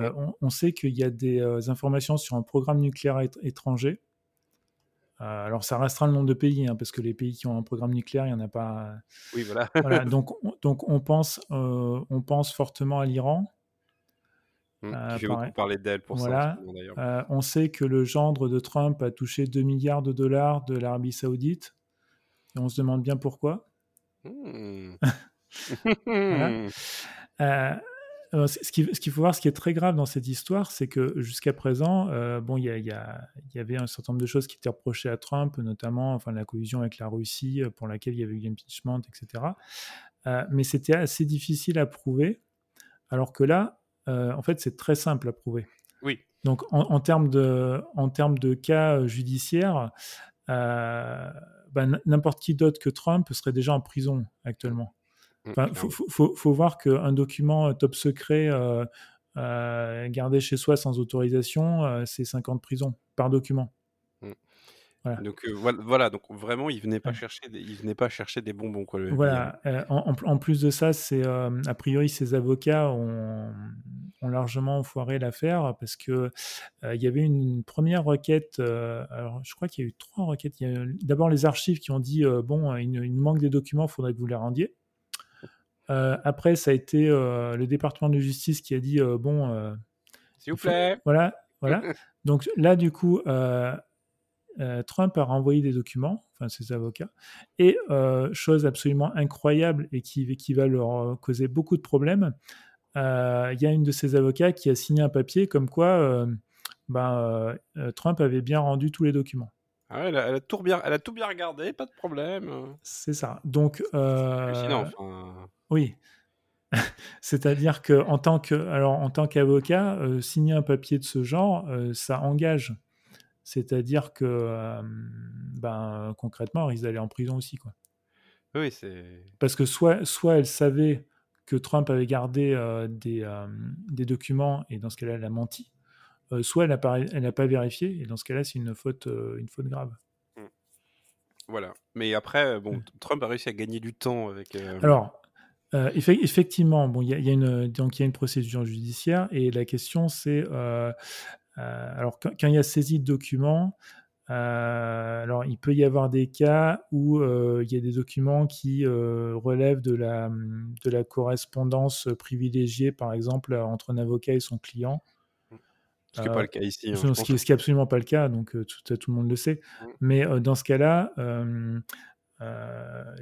Euh, on, on sait qu'il y a des euh, informations sur un programme nucléaire étr- étranger. Euh, alors ça restera le nombre de pays, hein, parce que les pays qui ont un programme nucléaire, il n'y en a pas. Oui, voilà. Voilà, donc, on- donc on, pense, euh, on pense fortement à l'Iran. Mm, Euh, pareil. beaucoup parler d'elle pour ça. Voilà. ce moment. Euh, on sait que le gendre de Trump a touché 2 milliards de dollars de l'Arabie Saoudite. Et on se demande bien pourquoi. Hmm. Voilà. Euh, ce qu'il faut voir, ce qui est très grave dans cette histoire, c'est que jusqu'à présent, euh, bon, il y, avait un certain nombre de choses qui étaient reprochées à Trump, notamment enfin, la collusion avec la Russie, euh, pour laquelle il y avait eu l'impeachment, etc. Euh, mais c'était assez difficile à prouver, alors que là, euh, en fait, c'est très simple à prouver. Oui. Donc, en, en termes de, en termes de cas judiciaires, euh, bah, n'importe qui d'autre que Trump serait déjà en prison actuellement. Il mmh, faut, faut, faut, voir qu'un document top secret gardé chez soi sans autorisation, c'est 50 prisons par document. Donc euh, voilà, donc vraiment, il venait pas chercher, des, il venait pas chercher des bonbons quoi. voilà. Euh, en, plus de ça, c'est euh, a priori ses avocats ont, ont largement foiré l'affaire parce que il y avait une première requête. alors je crois qu'il y a eu trois requêtes. D'abord les archives qui ont dit bon, il, manque des documents, il faudrait que vous les rendiez. après, ça a été le département de justice qui a dit bon, s'il vous plaît. voilà, voilà. Donc là, du coup. Euh, Trump a renvoyé des documents, enfin ses avocats, et euh, chose absolument incroyable et qui, qui, va leur euh, causer beaucoup de problèmes, il y a une de ses avocats qui a signé un papier comme quoi ben, Trump avait bien rendu tous les documents. Ah elle, a, tout bien, elle a tout bien regardé, pas de problème. C'est ça. Donc, oui. C'est-à-dire que en tant que, alors en tant qu'avocat, signer un papier de ce genre, ça engage c'est-à-dire que euh, ben, concrètement, elle risque d'aller en prison aussi. Quoi. Oui, c'est. Parce que soit, soit elle savait que Trump avait gardé euh, des, euh, des, documents et dans ce cas-là, elle a menti, soit elle n'a pas, vérifié et dans ce cas-là, c'est une faute, une faute grave. Mmh. Voilà. Mais après, bon, mmh. Trump a réussi à gagner du temps avec. Alors. effectivement, bon, il y, a, y a une donc il y a une procédure judiciaire et la question c'est euh, alors, quand, il y a saisie de documents, euh, alors, il peut y avoir des cas où euh, il y a des documents qui relèvent de la, de la correspondance privilégiée, par exemple, entre un avocat et son client. Ce qui n'est pas le cas ici. Hein, ce, qui n'est absolument pas le cas, donc tout, tout, le monde le sait. Mmh. Mais dans ce cas-là, euh,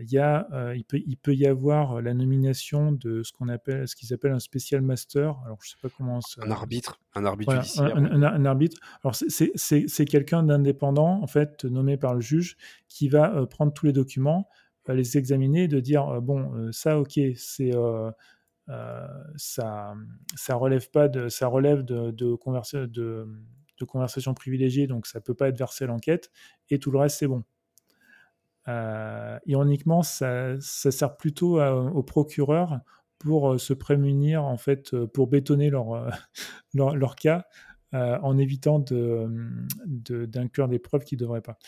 y a, euh, il, peut, il peut y avoir la nomination de ce qu'on appelle, ce qu'ils appellent un special master. Alors, je sais pas comment ça... Un arbitre, un arbitre judiciaire. Un, arbitre. Alors, c'est quelqu'un d'indépendant, en fait, nommé par le juge, qui va euh, prendre tous les documents, les examiner, de dire bon, ça, ok, c'est ça, ça relève pas de, ça relève de, de, de, de conversation privilégiée, donc ça peut pas être versé à l'enquête, et tout le reste, c'est bon. Euh, ironiquement, ça, sert plutôt aux procureurs pour euh, se prémunir, en fait, euh, pour bétonner leur, leur, cas en évitant d'inclure de, des preuves qu'ils ne devraient pas.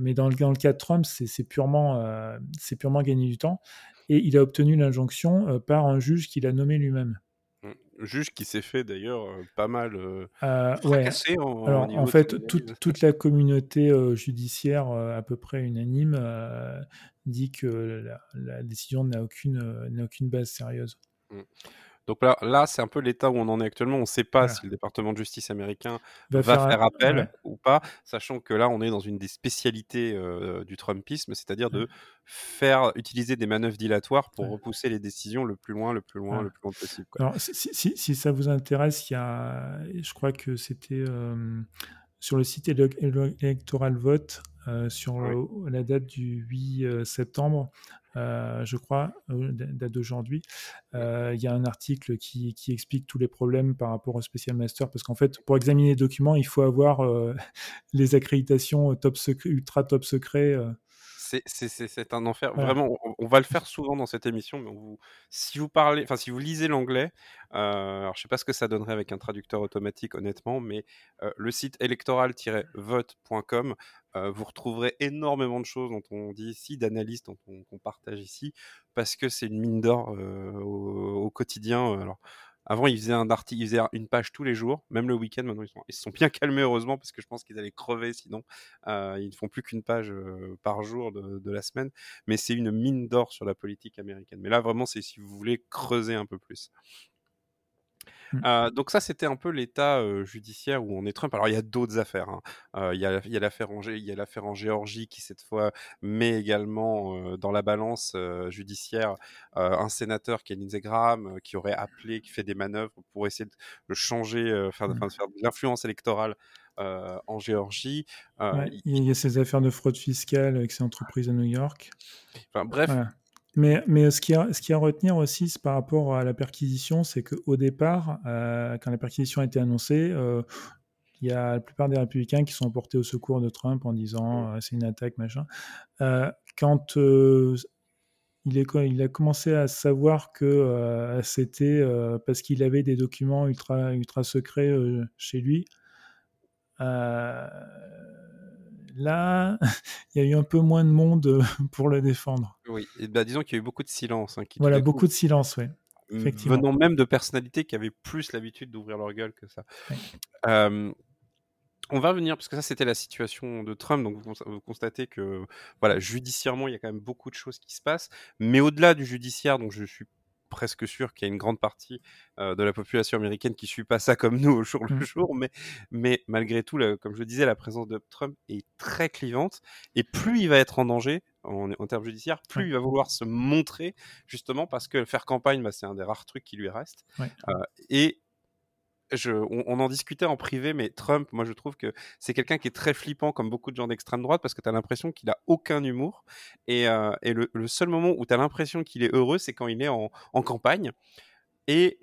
mais dans le, cas de Trump, c'est purement, c'est purement gagner du temps. Et il a obtenu l'injonction par un juge qu'il a nommé lui-même juge qui s'est fait d'ailleurs euh, pas mal euh, euh En, Alors, en fait, toute, la communauté euh, judiciaire à peu près unanime dit que la, décision n'a aucune, aucune base sérieuse. Mmh. Donc là, là c'est un peu l'état où on en est actuellement. On ne sait pas si le département de justice américain va, faire, appel ou pas, sachant que là, on est dans une des spécialités euh, du Trumpisme, c'est-à-dire de faire utiliser des manœuvres dilatoires pour repousser les décisions le plus loin, le plus loin, le plus loin possible. Alors, si, ça vous intéresse, il y a, je crois que c'était euh, sur le site électoral vote euh, sur la date du 8 septembre, euh, je crois, euh, date d'aujourd'hui. Euh, il y a un article qui, explique tous les problèmes par rapport au Special Master, parce qu'en fait, pour examiner les documents, il faut avoir les accréditations top secret, ultra top secret c'est un enfer. Vraiment, on, va le faire souvent dans cette émission, mais vous, si vous parlez, enfin si vous lisez l'anglais, euh, alors je sais pas ce que ça donnerait avec un traducteur automatique, honnêtement, mais euh, le site électoral-vote.com, euh, vous retrouverez énormément de choses dont on dit ici, d'analyses dont on, partage ici, parce que c'est une mine d'or au, au, quotidien. Alors avant, ils faisaient un article, ils faisaient une page tous les jours, même le week-end. Maintenant, ils, se sont bien calmés heureusement parce que je pense qu'ils allaient crever sinon. Euh, ils ne font plus qu'une page euh, par jour de, la semaine, mais c'est une mine d'or sur la politique américaine. Mais là, vraiment, c'est si vous voulez creuser un peu plus. Mmh. Euh, donc ça, c'était un peu l'état judiciaire où on est Trump. Alors il y a d'autres affaires. Hein. il y a, l'affaire en, il y a l'affaire en Géorgie qui cette fois met également dans la balance judiciaire un sénateur, Lindsey Graham, qui aurait appelé, qui fait des manœuvres pour essayer de changer, faire, mmh. de faire de l'influence électorale en Géorgie. il y a ces affaires de fraude fiscale avec ces entreprises à New York. Enfin, bref, mais, mais ce, qui a, ce qui a à retenir aussi par rapport à la perquisition, c'est qu'au départ, euh, quand la perquisition a été annoncée, euh, il y a la plupart des républicains qui sont portés au secours de Trump en disant euh, c'est une attaque, machin. Euh, quand euh, il, est, il, a commencé à savoir que c'était parce qu'il avait des documents ultra, ultra secrets chez lui, là, il y a eu un peu moins de monde pour le défendre. Oui, et bah, disons qu'il y a eu beaucoup de silence. Hein, voilà, beaucoup de silence, oui. Venant même de personnalités qui avaient plus l'habitude d'ouvrir leur gueule que ça. on va venir, parce que ça c'était la situation de Trump, donc vous, constatez que voilà, judiciairement il y a quand même beaucoup de choses qui se passent, mais au-delà du judiciaire, donc je suis presque sûr qu'il y a une grande partie de la population américaine qui suit pas ça comme nous au jour le mmh. jour, mais, mais malgré tout, comme je le disais, la présence de Trump est très clivante, et plus il va être en danger en, termes judiciaires, plus il va vouloir se montrer, justement parce que faire campagne, bah, c'est un des rares trucs qui lui reste. et on, en discutait en privé, mais Trump, moi je trouve que c'est quelqu'un qui est très flippant, comme beaucoup de gens d'extrême droite, parce que tu as l'impression qu'il a aucun humour. Et, euh, le, seul moment où tu as l'impression qu'il est heureux, c'est quand il est en, campagne. Et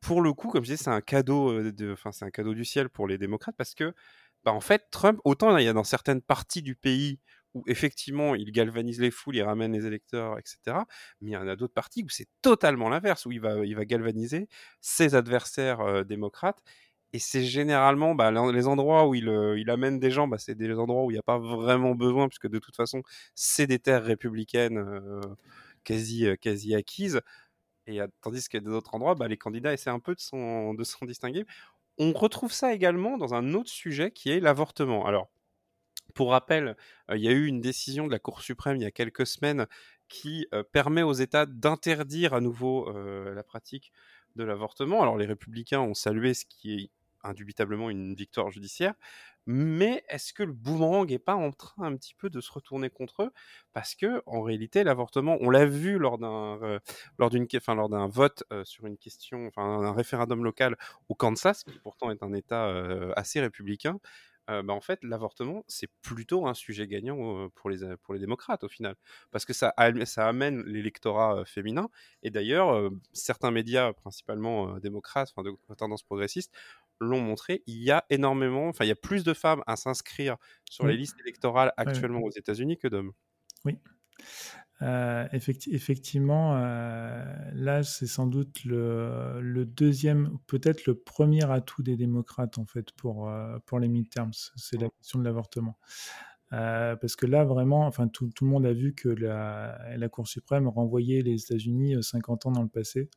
pour le coup, comme je disais, c'est un cadeau, euh, de, enfin c'est un cadeau du ciel pour les démocrates, parce que bah, en fait, Trump, autant il y a dans certaines parties du pays où effectivement il galvanise les foules, il ramène les électeurs, etc. Mais il y en a d'autres parties où c'est totalement l'inverse, où il va, il va galvaniser ses adversaires démocrates. Et c'est généralement bah, les endroits où il, amène des gens, bah, c'est des endroits où il n'y a pas vraiment besoin, puisque de toute façon, c'est des terres républicaines quasi, quasi acquises. Et tandis a d'autres endroits, bah, les candidats essaient un peu de s'en distinguer. On retrouve ça également dans un autre sujet qui est l'avortement. Alors, pour rappel, il y a eu une décision de la Cour suprême il y a quelques semaines qui permet aux États d'interdire à nouveau la pratique de l'avortement. Alors les républicains ont salué ce qui est indubitablement une victoire judiciaire, mais est-ce que le boomerang n'est pas en train un petit peu de se retourner contre eux? Parce que en réalité, l'avortement, on l'a vu lors d'un lors d'une enfin lors d'un vote sur une question, enfin un référendum local au Kansas, qui pourtant est un État assez républicain. Euh, bah, en fait, l'avortement, c'est plutôt un sujet gagnant pour, les, pour les démocrates au final. Parce que ça, ça amène l'électorat féminin. Et d'ailleurs, certains médias, principalement démocrates, enfin de tendance progressiste, l'ont montré. Il y a énormément, enfin, il y a plus de femmes à s'inscrire sur les listes électorales actuellement aux États-Unis que d'hommes. Oui. Euh, effectivement, euh, là, c'est sans doute le, deuxième, peut-être le premier atout des démocrates, en fait, pour, euh, pour les midterms. C'est la question de l'avortement. parce que là, vraiment, enfin, tout, le monde a vu que la, la Cour suprême renvoyait les États-Unis 50 ans dans le passé.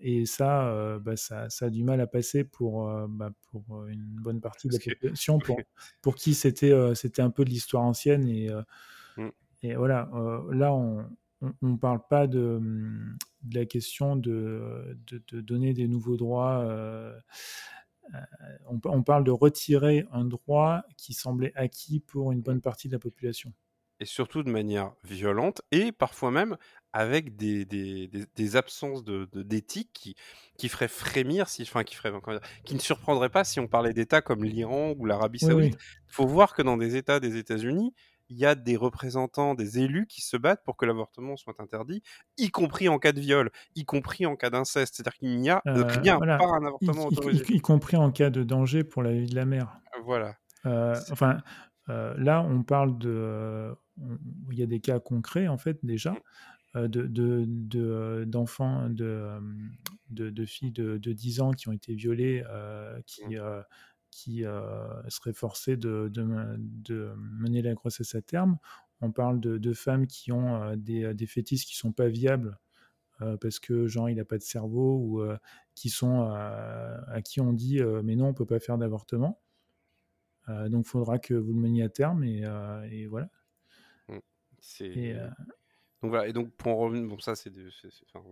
et ça, bah, ça, ça, a du mal à passer pour, bah, pour une bonne partie de la population, pour, pour qui c'était c'était un peu de l'histoire ancienne et, mmh. Et voilà, euh, là, on ne parle pas de, hum, de, la question de, de, donner des nouveaux droits. Euh, euh, on, on, parle de retirer un droit qui semblait acquis pour une bonne partie de la population. Et surtout de manière violente et parfois même avec des, des, des, absences d'éthique de, qui, qui feraient frémir, si, enfin, qui, ferait, qui ne surprendraient pas si on parlait d'États comme l'Iran ou l'Arabie Saoudite. Il faut voir que dans des États des États-Unis, il y a des représentants, des élus qui se battent pour que l'avortement soit interdit, y compris en cas de viol, y compris en cas d'inceste. C'est-à-dire qu'il n'y a euh, rien, pas un avortement autorisé. Y, compris en cas de danger pour la vie de la mère. Voilà. Euh, enfin, euh, là, on parle de. Il y a des cas concrets, en fait, déjà. De, de, d'enfants, de, de, de, filles de, 10 ans qui ont été violées, qui, mmh qui euh, seraient forcées de, de, mener la grossesse à terme. On parle de, femmes qui ont euh, des, des, fœtus qui sont pas viables euh, parce que genre il n'a pas de cerveau ou qui sont à qui on dit mais non on peut pas faire d'avortement. donc il faudra que vous le meniez à terme et, et voilà. Mmh. C'est donc voilà, et donc pour en revenir, bon ça c'est, enfin,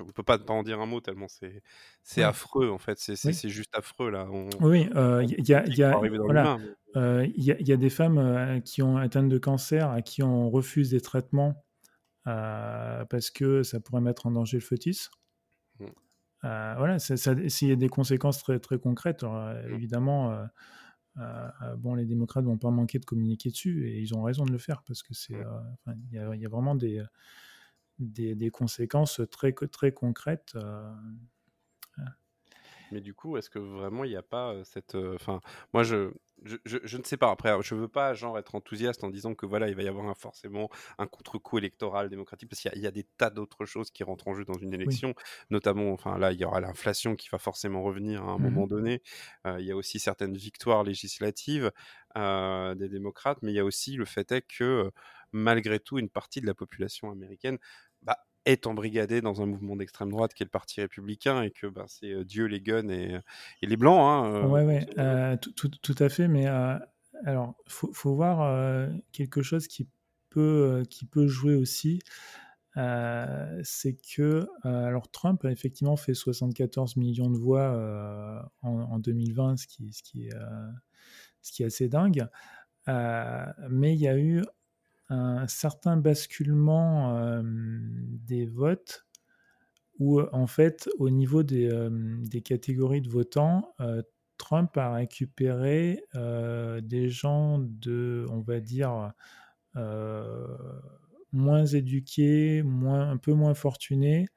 on peut pas pas en dire un mot tellement c'est c'est affreux en fait, c'est c'est juste affreux là. oui, il y a il y a voilà, il y, a, y a des femmes qui ont atteint de cancer à qui on refuse des traitements parce que ça pourrait mettre en danger le fœtus. Mmh. voilà, s'il y a des conséquences très très concrètes, mmh. évidemment euh, euh, bon, les démocrates vont pas manquer de communiquer dessus et ils ont raison de le faire parce que c'est, euh, il y, a vraiment des, des, conséquences très très concrètes. Mais du coup, est-ce que vraiment il n'y a pas cette. Enfin, moi, je, je, je, ne sais pas. Après, je veux pas genre être enthousiaste en disant que voilà, il va y avoir un, forcément un contre-coup électoral démocratique parce qu'il y, y, a des tas d'autres choses qui rentrent en jeu dans une élection, notamment, enfin là, il y aura l'inflation qui va forcément revenir à un mmh moment donné. il y a aussi certaines victoires législatives des démocrates, mais il y a aussi le fait est que malgré tout, une partie de la population américaine bah, est embrigadée dans un mouvement d'extrême droite qui est le Parti républicain et que bah, c'est Dieu, les guns et, et les blancs. Hein, ouais, ouais, tout, tout, tout, à fait. Mais alors, il faut, faut, voir quelque chose qui peut, qui peut jouer aussi. c'est que alors Trump a effectivement fait 74 millions de voix en, en, 2020, ce qui, ce qui, est, ce qui est assez dingue. mais il y a eu un certain basculement euh, des votes où, en fait, au niveau des, euh, catégories de votants, euh, Trump a récupéré des gens de, on va dire, moins éduqués, moins, un peu moins fortunés,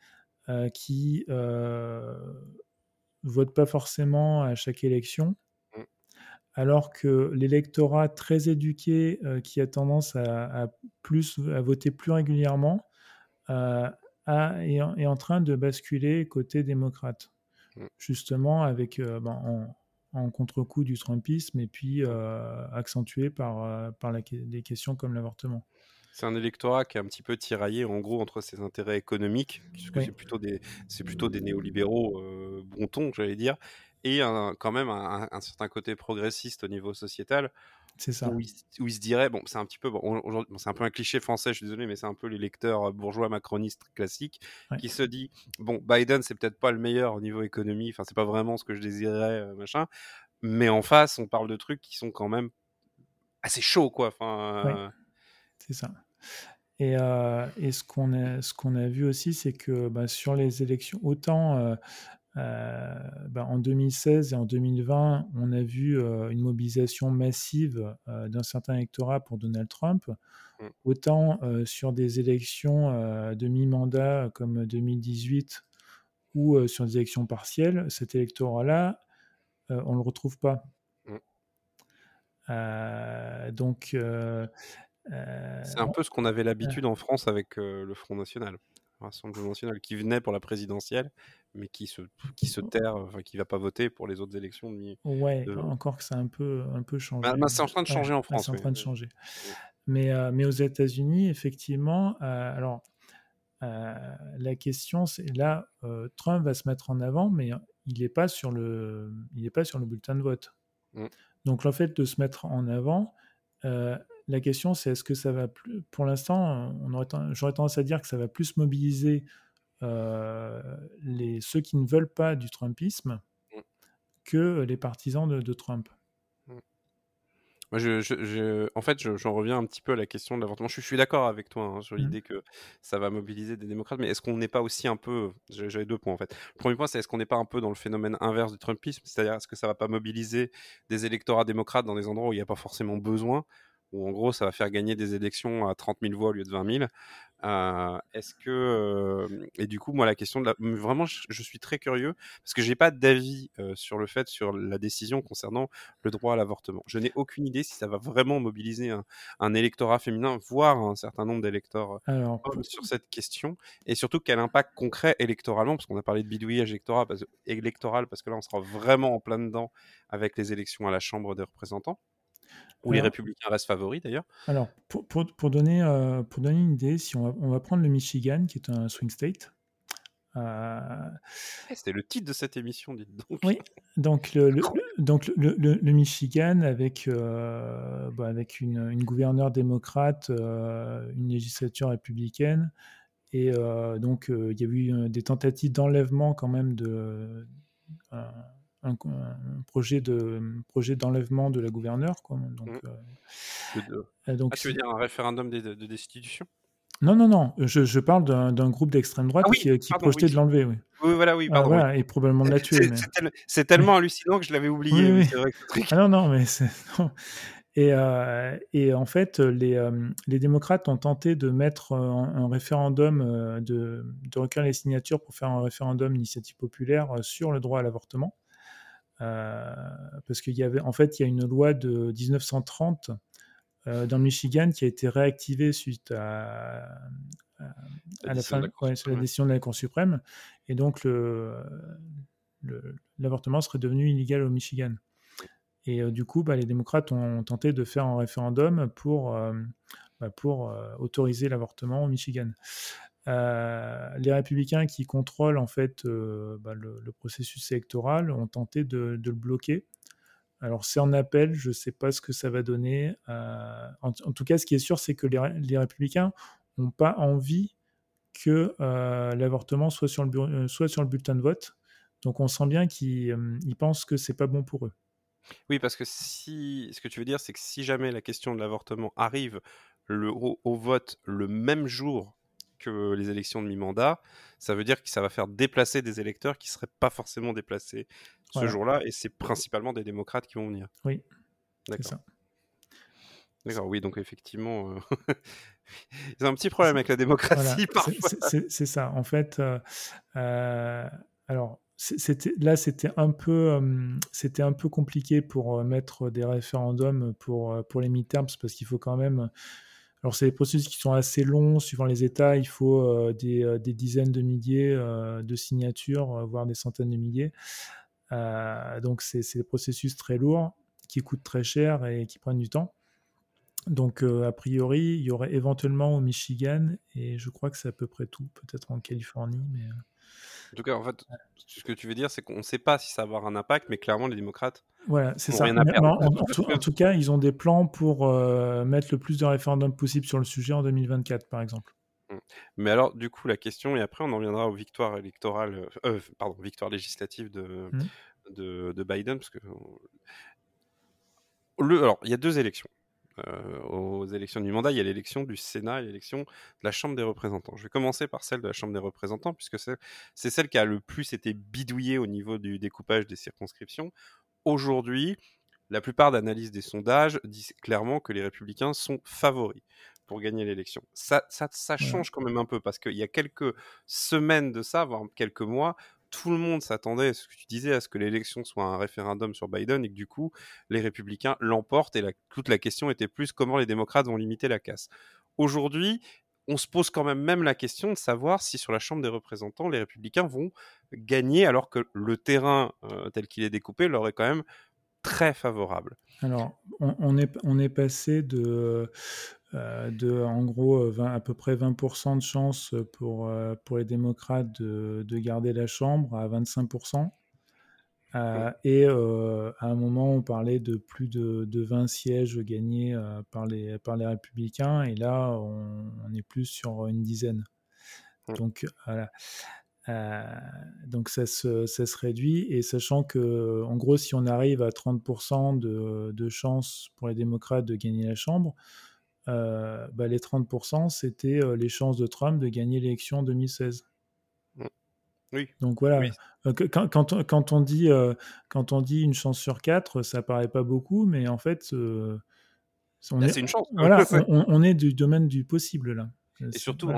qui votent pas forcément à chaque élection alors que l'électorat très éduqué euh, qui a tendance à, plus, à voter plus régulièrement euh, est, en train de basculer côté démocrate, mm. justement avec euh, ben, en, contre-coup du Trumpisme et puis accentué par, par les questions comme l'avortement. C'est un électorat qui est un petit peu tiraillé en gros entre ses intérêts économiques, puisque c'est plutôt des c'est plutôt des néolibéraux bon ton, j'allais dire, et quand même un, certain côté progressiste au niveau sociétal. C'est ça. Où il, se dirait, bon, c'est un petit peu, bon, c'est un peu un cliché français, je suis désolé, mais c'est un peu l'électeur bourgeois macroniste classique qui se dit, bon, Biden, c'est peut-être pas le meilleur au niveau économie, enfin, c'est pas vraiment ce que je désirais, euh, machin, mais en face, on parle de trucs qui sont quand même assez chauds, quoi. Enfin, euh C'est ça. Et, euh, et, ce qu'on a, qu'on a vu aussi, c'est que bah, sur les élections, autant euh, ben, en 2016 et en 2020, on a vu euh, une mobilisation massive euh, d'un certain électorat pour Donald Trump. Mm. Autant sur des élections de mi-mandat comme 2018 ou sur des élections partielles, cet électorat-là, on ne le retrouve pas. Mm. donc. C'est un peu ce qu'on avait l'habitude en France avec le Front National. Rassemblement national qui venait pour la présidentielle, mais qui se, qui se terre, enfin, qui va pas voter pour les autres élections. De, ouais, encore que c'est un peu, un peu changé. Bah, bah, c'est en train de changer en France. C'est en train de changer. Mais, euh, mais aux États-Unis, effectivement, euh, alors euh, la question, c'est là, Trump va se mettre en avant, mais il n'est pas sur le, il est pas sur le bulletin de vote. Mm. Donc le fait de se mettre en avant, la question, c'est est-ce que ça va plus. Pour l'instant, j'aurais tendance à dire que ça va plus mobiliser euh, les, ceux qui ne veulent pas du Trumpisme mm. que les partisans de, Trump. Mm. Moi, je, en fait, j'en reviens un petit peu à la question de l'avortement. Je, suis d'accord avec toi hein, sur mm. l'idée que ça va mobiliser des démocrates, mais est-ce qu'on n'est pas aussi un peu. J'avais deux points en fait. Le premier point, c'est est-ce qu'on n'est pas un peu dans le phénomène inverse du Trumpisme? C'est-à-dire, est-ce que ça va pas mobiliser des électorats démocrates dans des endroits où il n'y a pas forcément besoin où en gros ça va faire gagner des élections à 30 000 voix au lieu de 20 000. Euh, est-ce que euh, et du coup moi la question de la vraiment je, suis très curieux parce que j'ai pas d'avis euh, sur le fait sur la décision concernant le droit à l'avortement. Je n'ai aucune idée si ça va vraiment mobiliser un, électorat féminin, voire un certain nombre d'électeurs sur cette question et surtout quel impact concret électoralement parce qu'on a parlé de bidouillage électoral parce, électoral parce que là on sera vraiment en plein dedans avec les élections à la Chambre des représentants où les républicains restent favoris d'ailleurs. Alors, pour, pour, pour donner, euh, pour donner une idée, si on va, on va, prendre le Michigan, qui est un swing state. Euh... Eh, c'était le titre de cette émission, dites donc. Oui, donc le, donc le, le, Michigan avec, euh, bah, avec une, une, gouverneure démocrate, une législature républicaine, et donc il y a eu des tentatives d'enlèvement quand même de un, projet de projet d'enlèvement de la gouverneure. Quoi. Donc, mmh. euh, euh, donc, ah, tu veux dire un référendum de, destitution non, non, non. Je, je parle d'un groupe d'extrême droite ah qui, qui projetait de l'enlever. Oui. oui. voilà, oui, pardon. voilà, et probablement de la tuer. C'est tellement hallucinant que je l'avais oublié. Oui, ah non, non, mais c'est. Et, euh, et, en fait, les, les, démocrates ont tenté de mettre un, référendum, de, de recueillir les signatures pour faire un référendum initiative populaire sur le droit à l'avortement. Parce qu'il y avait, en fait, il y a une loi de 1930 dans le Michigan qui a été réactivée suite à, à, la, fin, de la, la décision de la Cour suprême, et donc le, l'avortement serait devenu illégal au Michigan. Et du coup, bah, les démocrates ont tenté de faire un référendum pour, bah, pour autoriser l'avortement au Michigan. Les républicains qui contrôlent en fait bah, le, processus électoral ont tenté de, le bloquer. Alors c'est en appel, je ne sais pas ce que ça va donner. En, tout cas, ce qui est sûr, c'est que les, républicains n'ont pas envie que l'avortement soit, sur le, bulletin de vote. Donc on sent bien qu'ils pensent que c'est pas bon pour eux. Oui, parce que si ce que tu veux dire, c'est que si jamais la question de l'avortement arrive au, vote le même jour que les élections de mi-mandat, ça veut dire que ça va faire déplacer des électeurs qui ne seraient pas forcément déplacés ce jour-là, et c'est principalement des démocrates qui vont venir. Oui, c'est ça. D'accord, oui, donc effectivement, euh... ils ont un petit problème avec la démocratie parfois. C'est ça, en fait. Euh, euh, alors, c'était là c'était un peu c'était un peu compliqué pour mettre des référendums pour pour les midterms parce qu'il faut quand même alors c'est des processus qui sont assez longs suivant les États il faut des, des, dizaines de milliers de signatures voire des centaines de milliers donc c'est des processus très lourds qui coûtent très cher et qui prennent du temps donc, a priori, il y aurait éventuellement au Michigan, et je crois que c'est à peu près tout, peut-être en Californie, mais. En tout cas, en fait, ce que tu veux dire, c'est qu'on ne sait pas si ça va avoir un impact, mais clairement, les démocrates. Voilà, c'est ça. en, tout, cas, ils ont des plans pour euh, mettre le plus de référendums possible sur le sujet en 2024, par exemple. Mmh. Mais alors, du coup, la question, et après, on en viendra aux victoires électorales, euh, pardon, victoires législatives de, mmh. de, de, Biden, parce que. Le, alors, il y a deux élections. Euh, aux élections du mandat, il y a l'élection du Sénat et l'élection de la Chambre des représentants. Je vais commencer par celle de la Chambre des représentants, puisque c'est celle qui a le plus été bidouillée au niveau du découpage des circonscriptions. Aujourd'hui, la plupart d'analyses des sondages disent clairement que les républicains sont favoris pour gagner l'élection. Ça, ça, ça, change quand même un peu parce qu'il y a quelques semaines de ça, voire quelques mois, tout le monde s'attendait, ce que tu disais, à ce que l'élection soit un référendum sur Biden et que du coup, les républicains l'emportent et toute la question était plus comment les démocrates vont limiter la casse. Aujourd'hui, on se pose quand même même la question de savoir si sur la Chambre des représentants, les républicains vont gagner alors que le terrain euh, tel qu'il est découpé leur est quand même très favorable. Alors, on, est, passé de de en gros à peu près 20% de chances pour, euh, pour les démocrates de, de, garder la Chambre à 25%. Euh, et à un moment, on parlait de plus de, de 20 sièges gagnés par, les, par les républicains, et là, on, est plus sur une dizaine. Donc, voilà. donc ça se, ça se, réduit et sachant que en gros si on arrive à 30% de, de chances pour les démocrates de gagner la Chambre, euh, bah, les 30%, c'était euh, les chances de Trump de gagner l'élection en 2016. Mmh. Oui. Donc voilà, euh, quand, quand, quand, on dit, quand on dit une chance sur quatre, ça paraît pas beaucoup, mais en fait, on est, une chance. Voilà, on, est du domaine du possible là. Et surtout,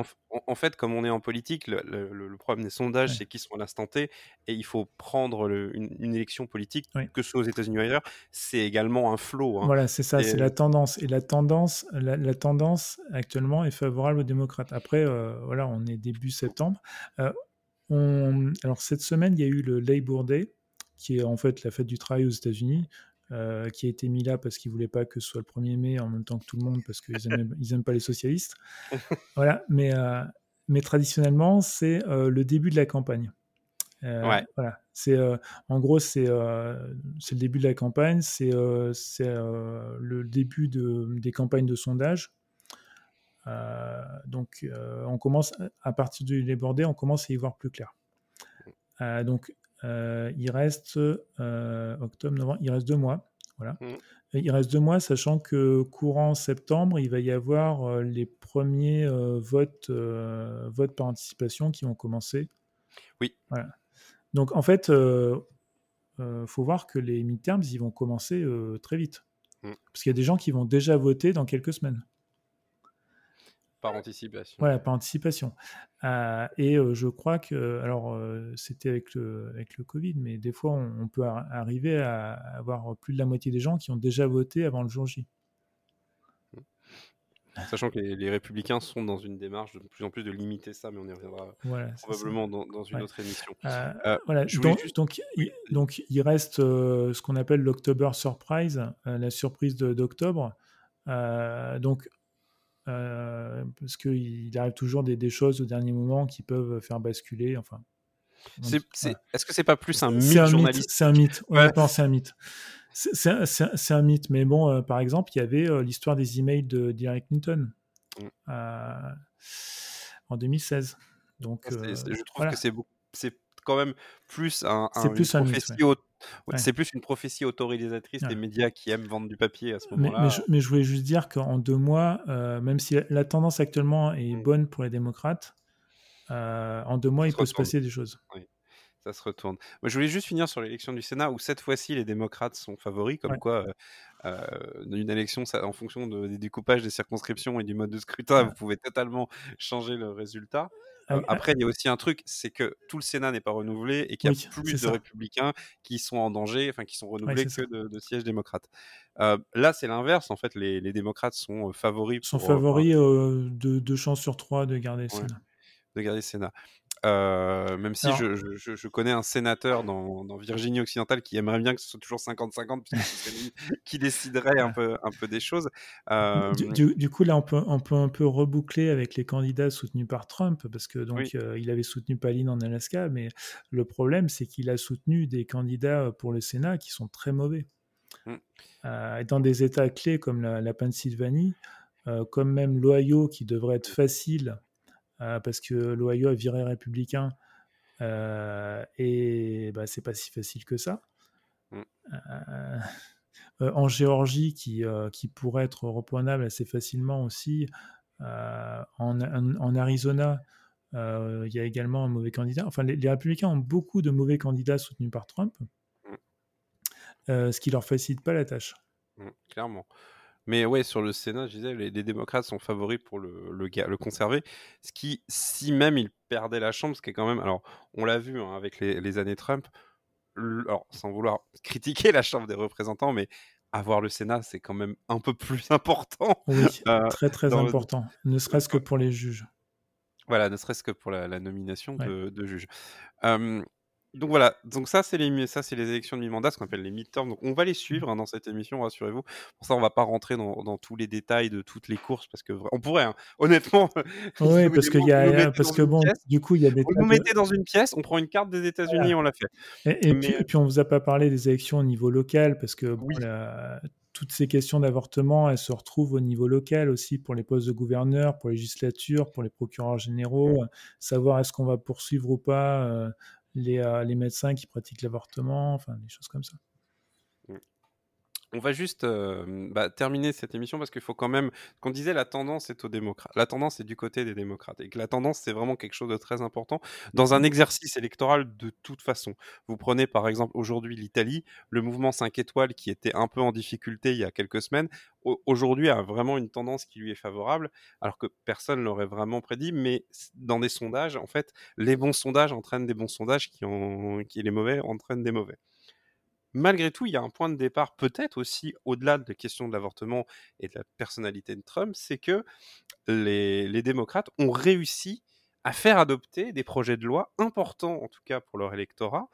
en, fait, comme on est en politique, le, problème des sondages, c'est qu'ils sont à l'instant T, et il faut prendre une, élection politique, que ce soit aux États-Unis ou ailleurs, c'est également un flot. Hein. Voilà, c'est ça, c'est la tendance. Et la tendance, la, tendance actuellement est favorable aux démocrates. Après, euh, voilà, on est début septembre. Euh, on... Alors, cette semaine, il y a eu le Labor Day, qui est en fait la fête du travail aux États-Unis. Euh, qui a été mis là parce qu'ils ne voulaient pas que ce soit le 1er mai en même temps que tout le monde parce qu'ils n'aiment pas les socialistes. voilà, mais, euh, mais traditionnellement, c'est euh, le début de la campagne. ouais. Voilà, c'est en gros c'est c'est le début de la campagne, c'est c'est le début de, des campagnes de sondage. donc on commence à partir du débordé, on commence à y voir plus clair. donc euh, il reste euh, octobre, novembre, il reste deux mois. Voilà. Mmh. Il reste deux mois, sachant que courant septembre, il va y avoir euh, les premiers votes, votes par anticipation qui vont commencer. Oui. Voilà. Donc en fait, il faut voir que les midterms, ils vont commencer très vite. Mmh. Parce qu'il y a des gens qui vont déjà voter dans quelques semaines. Par anticipation. Voilà, par anticipation. et je crois que, alors c'était avec le, avec le Covid, mais des fois on, peut arriver à avoir plus de la moitié des gens qui ont déjà voté avant le jour J. Sachant que les, républicains sont dans une démarche de plus en plus de limiter ça, mais on y reviendra probablement dans, une autre émission. Euh, euh, voilà, donc, il, donc, il reste euh, ce qu'on appelle l'October Surprise, la surprise d'octobre. donc, parce qu'il arrive toujours des, choses au dernier moment qui peuvent faire basculer. Enfin, Est-ce que c'est pas plus un mythe C'est un mythe. Honnêtement, c'est un mythe. C'est un, mythe, mais bon, euh, par exemple, il y avait euh, l'histoire des emails de Hillary Clinton mm. euh, en 2016. Donc, je trouve que c'est quand même plus un, plus une C'est plus une prophétie autorisatrice des médias qui aiment vendre du papier à ce moment-là. Mais, je voulais juste dire qu'en deux mois, même si la tendance actuellement est mm. bonne pour les démocrates, en deux mois, il peut se passer des choses. Oui ça se retourne. Moi, je voulais juste finir sur l'élection du Sénat où cette fois-ci les démocrates sont favoris, comme quoi euh, une élection, ça, en fonction de, du découpage des circonscriptions et du mode de scrutin, vous pouvez totalement changer le résultat. Ah après, il y a aussi un truc, c'est que tout le Sénat n'est pas renouvelé et qu'il y a plus de républicains qui sont en danger, enfin qui sont renouvelés que de, sièges démocrates. Euh, là, c'est l'inverse. En fait, les, démocrates sont favoris. Sont favoris de deux chances sur trois de garder le Sénat. De garder le Sénat. Euh, même si je, je, je, connais un sénateur dans, dans, Virginie occidentale qui aimerait bien que ce soit toujours 50-50, qui déciderait un peu, un peu des choses. Euh... Du, du, coup, là, on peut, on peut un peu reboucler avec les candidats soutenus par Trump, parce que donc euh, il avait soutenu Palin en Alaska, mais le problème, c'est qu'il a soutenu des candidats pour le Sénat qui sont très mauvais. Euh, dans des États clés comme la, la Pennsylvanie, comme même l'Ohio, qui devrait être facile euh, parce que l'Ohio a viré républicain euh, et bah, c'est pas si facile que ça. Mm. Euh, en Géorgie, qui, qui pourrait être reprenable assez facilement aussi, en, en, Arizona, il y a également un mauvais candidat. Enfin, les, républicains ont beaucoup de mauvais candidats soutenus par Trump, mm. ce qui leur facilite pas la tâche. Mm, clairement. Mais ouais, sur le Sénat, je disais, les, démocrates sont favoris pour le, le, le, conserver. Ce qui, si même ils perdaient la Chambre, ce qui est quand même. Alors, on l'a vu hein, avec les, années Trump, alors, sans vouloir critiquer la Chambre des représentants, mais avoir le Sénat, c'est quand même un peu plus important. Oui, euh, très très important, ne serait-ce que pour les juges. Voilà, ne serait-ce que pour la, nomination de, de, juges. Donc voilà, donc ça c'est les ça c'est les élections de mi-mandat, ce qu'on appelle les midterms. Donc on va les mmh. suivre hein, dans cette émission, rassurez-vous. Pour ça, on va pas rentrer dans, tous les détails de toutes les courses parce que on pourrait, hein, honnêtement. Oui, parce qu'il y a, parce que bon, du coup il y a des. Vous nous mettez dans une pièce, on prend une carte des États-Unis, et on la fait. Et, puis, on vous a pas parlé des élections au niveau local parce que toutes ces questions d'avortement, elles se retrouvent au niveau local aussi pour les postes de gouverneur, pour les législatures, pour les procureurs généraux, mmh. savoir est-ce qu'on va poursuivre ou pas euh, les, euh, les médecins qui pratiquent l'avortement, enfin des choses comme ça. On va juste euh, bah, terminer cette émission parce qu'il faut quand même. Qu'on disait la tendance est aux démocrates. La tendance est du côté des démocrates et que la tendance c'est vraiment quelque chose de très important dans un exercice électoral de toute façon. Vous prenez par exemple aujourd'hui l'Italie, le mouvement 5 étoiles qui était un peu en difficulté il y a quelques semaines, aujourd'hui a vraiment une tendance qui lui est favorable, alors que personne l'aurait vraiment prédit. Mais dans des sondages, en fait, les bons sondages entraînent des bons sondages qui, ont... qui les mauvais entraînent des mauvais malgré tout, il y a un point de départ, peut-être aussi au-delà de la question de l'avortement et de la personnalité de Trump, c'est que les, démocrates ont réussi à faire adopter des projets de loi importants, en tout cas pour leur électorat.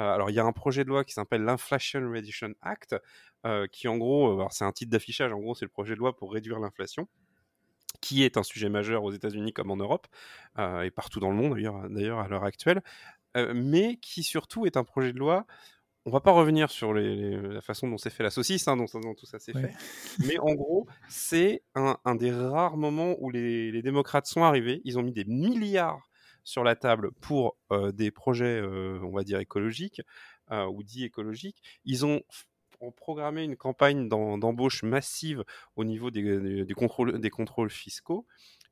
Euh, alors, il y a un projet de loi qui s'appelle l'Inflation Reduction Act, euh, qui en gros, euh, c'est un titre d'affichage, en gros, c'est le projet de loi pour réduire l'inflation qui est un sujet majeur aux États-Unis comme en Europe et partout dans le monde d'ailleurs à l'heure actuelle, mais qui surtout est un projet de loi on va pas revenir sur la façon dont s'est fait la saucisse, hein, dont, tout ça s'est fait. Mais en gros, c'est un, des rares moments où les, démocrates sont arrivés. Ils ont mis des milliards sur la table pour euh, des projets, euh, on va dire, écologiques euh, ou dits écologiques. Ils ont, programmé une campagne d'embauche massive au niveau des, contrôles, des contrôles fiscaux.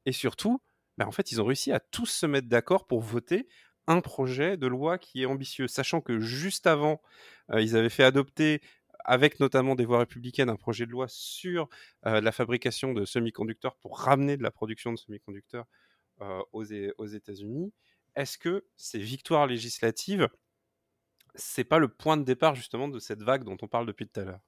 Et surtout, ben, en fait, ils ont réussi à tous se mettre d'accord pour voter un projet de loi qui est ambitieux, sachant que juste avant, ils avaient fait adopter avec notamment des voix républicaines, un projet de loi sur la fabrication de semi-conducteurs pour ramener de la production de semi-conducteurs aux, aux États-Unis. Est-ce que ces victoires législatives, c'est pas le point de départ justement de cette vague dont on parle depuis tout à l'heure?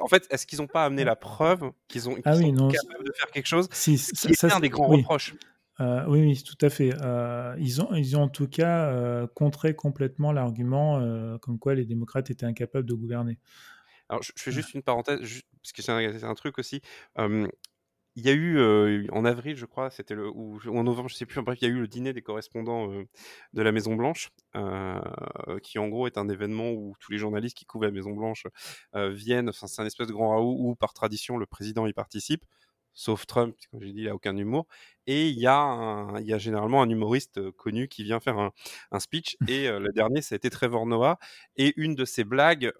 En fait, est-ce qu'ils n'ont pas amené la preuve qu'ils ont ah sont capables de faire quelque chose si, C'est un des grands reproches? Euh, oui, oui, tout à fait. Euh, ils, ont, ils ont en tout cas euh, contré complètement l'argument comme quoi les démocrates étaient incapables de gouverner. Alors, je, fais juste une parenthèse, parce que c'est un, un, truc aussi. il y a eu en avril, je crois, c'était le ou, en novembre, je sais plus. Bref, il y a eu le dîner des correspondants de la Maison Blanche, qui en gros est un événement où tous les journalistes qui couvrent la Maison Blanche viennent. Enfin, c'est un espèce de grand raout où, par tradition, le président y participe sauf Trump, comme j'ai dit, il n'a aucun humour. Et il y, a il y a généralement un humoriste connu qui vient faire un, speech. Et le dernier, ça a été Trevor Noah. Et une de ses blagues,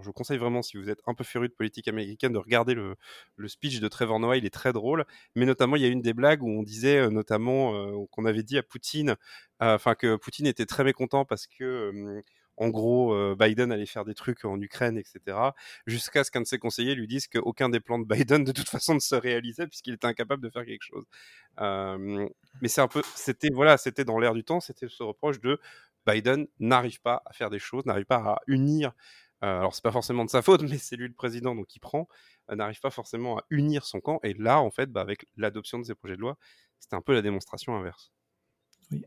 je vous conseille vraiment, si vous êtes un peu féru de politique américaine, de regarder le, le, speech de Trevor Noah. Il est très drôle. Mais notamment, il y a une des blagues où on disait, notamment, qu'on avait dit à Poutine, enfin, que Poutine était très mécontent parce que en gros, Biden allait faire des trucs en Ukraine, etc. Jusqu'à ce qu'un de ses conseillers lui dise qu'aucun des plans de Biden, de toute façon, ne se réalisait puisqu'il était incapable de faire quelque chose. mais c'est un peu, c'était voilà, c'était dans l'air du temps, c'était ce reproche de Biden n'arrive pas à faire des choses, n'arrive pas à unir. Euh, alors c'est pas forcément de sa faute, mais c'est lui le président, donc il prend, n'arrive pas forcément à unir son camp. Et là, en fait, bah, avec l'adoption de ces projets de loi, c'était un peu la démonstration inverse. Oui.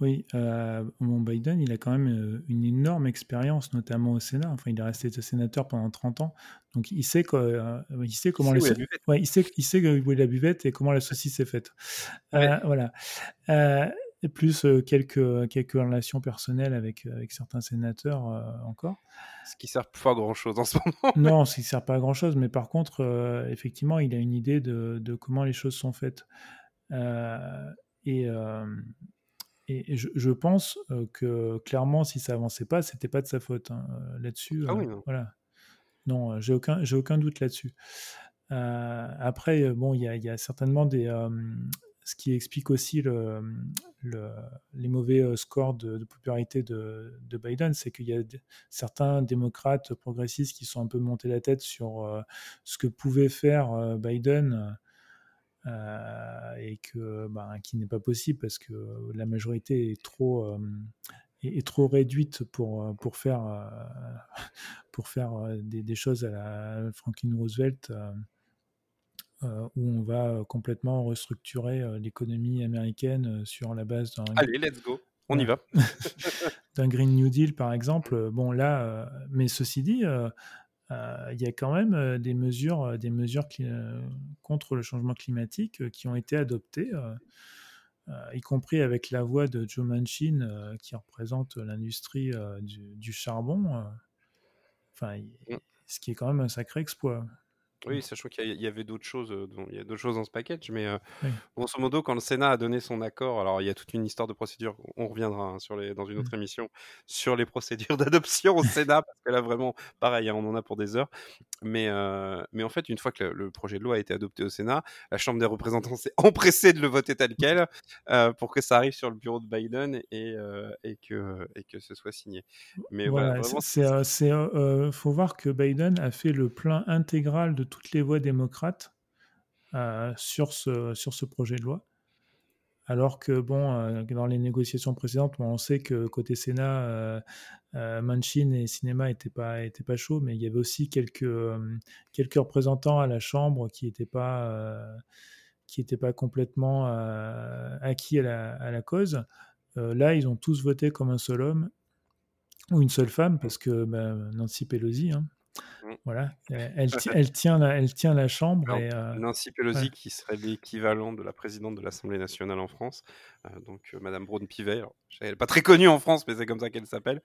Oui, euh, mon Biden, il a quand même euh, une énorme expérience, notamment au Sénat. Enfin, il est resté sénateur pendant 30 ans, donc il sait, euh, il sait comment il sait, ouais, il sait, il sait où est la buvette et comment la saucisse est faite. Euh, voilà. et plus quelques quelques relations personnelles avec avec certains sénateurs encore. Ce qui sert pas à grand chose en ce moment. non, ce qui sert pas à grand chose, mais par contre, effectivement, il a une idée de, de comment les choses sont faites. et et, je, pense que clairement, si ça avançait pas, c'était pas de sa faute hein, là-dessus. Ah oui, non. Voilà. Non, j'ai aucun, j'ai aucun doute là-dessus. après, bon, il y, a certainement des, ce qui explique aussi le, les mauvais scores de, popularité de, de Biden, c'est qu'il y a certains démocrates progressistes qui sont un peu montés la tête sur ce que pouvait faire Biden et que ben, qui n'est pas possible parce que la majorité est trop euh, est, trop réduite pour pour faire euh, pour faire des, des, choses à la Franklin Roosevelt. où on va complètement restructurer l'économie américaine sur la base d'un. Allez, let's go, on y va. d'un Green New Deal, par exemple. Bon, là, mais ceci dit, euh, il y a quand même euh, des mesures, euh, des mesures contre le changement climatique qui ont été adoptées, y compris avec la voix de Joe Manchin qui représente l'industrie du, charbon. Enfin, mm. ce qui est quand même un sacré exploit. Oui, sachant qu'il y, avait d'autres choses, euh, il y a d'autres choses dans ce package, mais euh, grosso modo, quand le Sénat a donné son accord, alors il y a toute une histoire de procédure, on reviendra hein, sur les, dans une autre mmh. émission sur les procédures d'adoption au Sénat, que là vraiment, pareil, hein, on en a pour des heures. Mais, euh, mais en fait, une fois que le, projet de loi a été adopté au Sénat, la Chambre des représentants s'est empressée de le voter tel quel pour que ça arrive sur le bureau de Biden et, et, que, et que ce soit signé. Mais voilà, voilà c'est, faut voir que Biden a fait le plein intégral de toutes les voix démocrates euh, sur, ce, sur ce projet de loi. Alors que, bon, euh, dans les négociations précédentes, on sait que côté Sénat, euh, Manchin et Cinéma n'étaient pas, étaient pas chauds, mais il y avait aussi quelques, quelques représentants à la Chambre qui n'étaient pas, qui pas complètement acquis à la, à la cause. là, ils ont tous voté comme un seul homme ou une seule femme, parce que ben, Nancy Pelosi, hein, Mmh. Voilà, elle, elle, tient la, elle tient la chambre. et, euh, Nancy Pelosi, qui serait l'équivalent de la présidente de l'Assemblée nationale en France, euh, donc euh, Madame Braun-Pivet. Elle n'est pas très connue en France, mais c'est comme ça qu'elle s'appelle.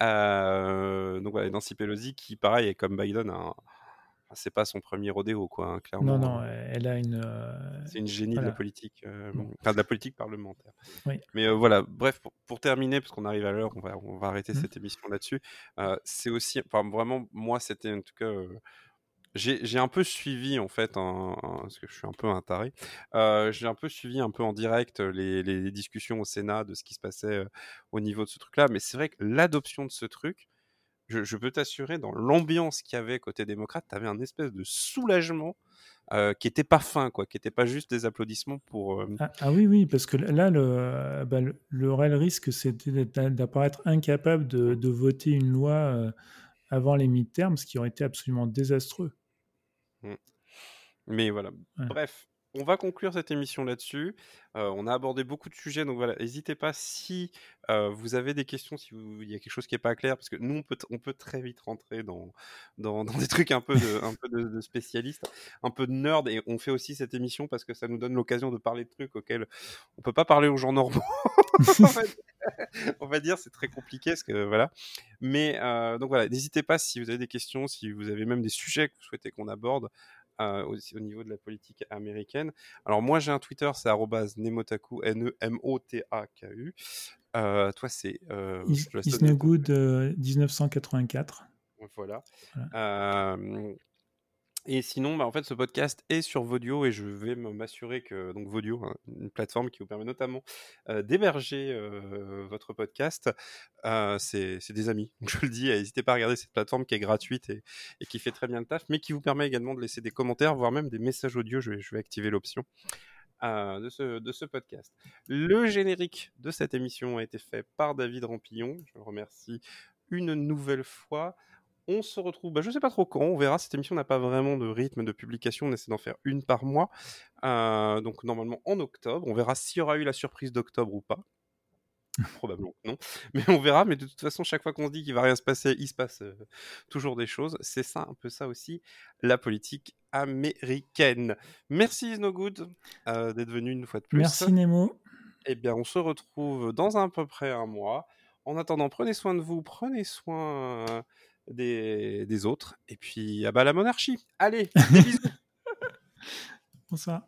donc voilà, Nancy Pelosi, qui pareil, est comme Biden, un, c'est pas son premier rodéo, quoi, hein, clairement. Non, non, hein. elle a une. Euh, c'est une génie de la politique, euh, mm. enfin de la politique parlementaire. Mais euh, voilà, bref, pour, terminer, parce qu'on arrive à l'heure, on va, on va arrêter mm. cette émission là-dessus. c'est aussi, enfin vraiment, moi, c'était en tout cas. j'ai un peu suivi en fait, parce que je suis un peu un taré, j'ai un peu suivi un peu en direct les, les, discussions au Sénat de ce qui se passait au niveau de ce truc-là, mais c'est vrai que l'adoption de ce truc, je, peux t'assurer, dans l'ambiance qu'il y avait côté démocrate, tu avais un espèce de soulagement euh, qui était pas fin, quoi, qui était pas juste des applaudissements pour. Euh, ah, ah, oui, oui, parce que là, le, bah, le, réel risque, c'était d'apparaître incapable de, de, voter une loi euh, avant les midterms, ce qui aurait été absolument désastreux. Mmh. Mais voilà. Bref, on va conclure cette émission là-dessus. on a abordé beaucoup de sujets, donc voilà, n'hésitez pas si vous avez des questions, si il y a quelque chose qui n'est pas clair, parce que nous, on peut, on peut très vite rentrer dans, dans, des trucs un peu, de, un peu de, spécialistes, un peu de nerd, et on fait aussi cette émission parce que ça nous donne l'occasion de parler de trucs auxquels on peut pas parler aux gens normaux. on va dire, c'est très compliqué, parce que voilà. Mais donc voilà, n'hésitez pas si vous avez des questions, si vous avez même des sujets que vous souhaitez qu'on aborde. Euh, au, niveau de la politique américaine. Alors moi j'ai un Twitter, c'est @nemotaku, N-E-M-O-T-A-K-U. Euh, toi c'est euh, Good 1984. Voilà. voilà. Et sinon, bah, en fait, ce podcast est sur Vodio et je vais m'assurer que donc Vodio, hein, une plateforme qui vous permet notamment d'héberger votre podcast, c'est des amis. Je le dis, n'hésitez pas à regarder cette plateforme qui est gratuite et, qui fait très bien le taf, mais qui vous permet également de laisser des commentaires, voire même des messages audio. Je vais, activer l'option. de ce podcast. Le générique de cette émission a été fait par David Rampillon. Je le remercie une nouvelle fois. On se retrouve, bah, je sais pas trop quand, on verra. Cette émission n'a pas vraiment de rythme de publication, on essaie d'en faire une par mois. Euh, donc normalement en octobre. On verra s'il y aura eu la surprise d'octobre ou pas. Probablement non. Mais on verra. Mais de toute façon, chaque fois qu'on se dit qu'il va rien se passer, il se passe euh, toujours des choses. C'est ça, un peu ça aussi, la politique américaine. Merci Snowgood euh, d'être venu une fois de plus. Merci Nemo. Eh bien, on se retrouve dans à peu près un mois. En attendant, prenez soin de vous, prenez soin des, des autres. Et puis, ah bah, la monarchie. Allez, des bisous. Bonsoir.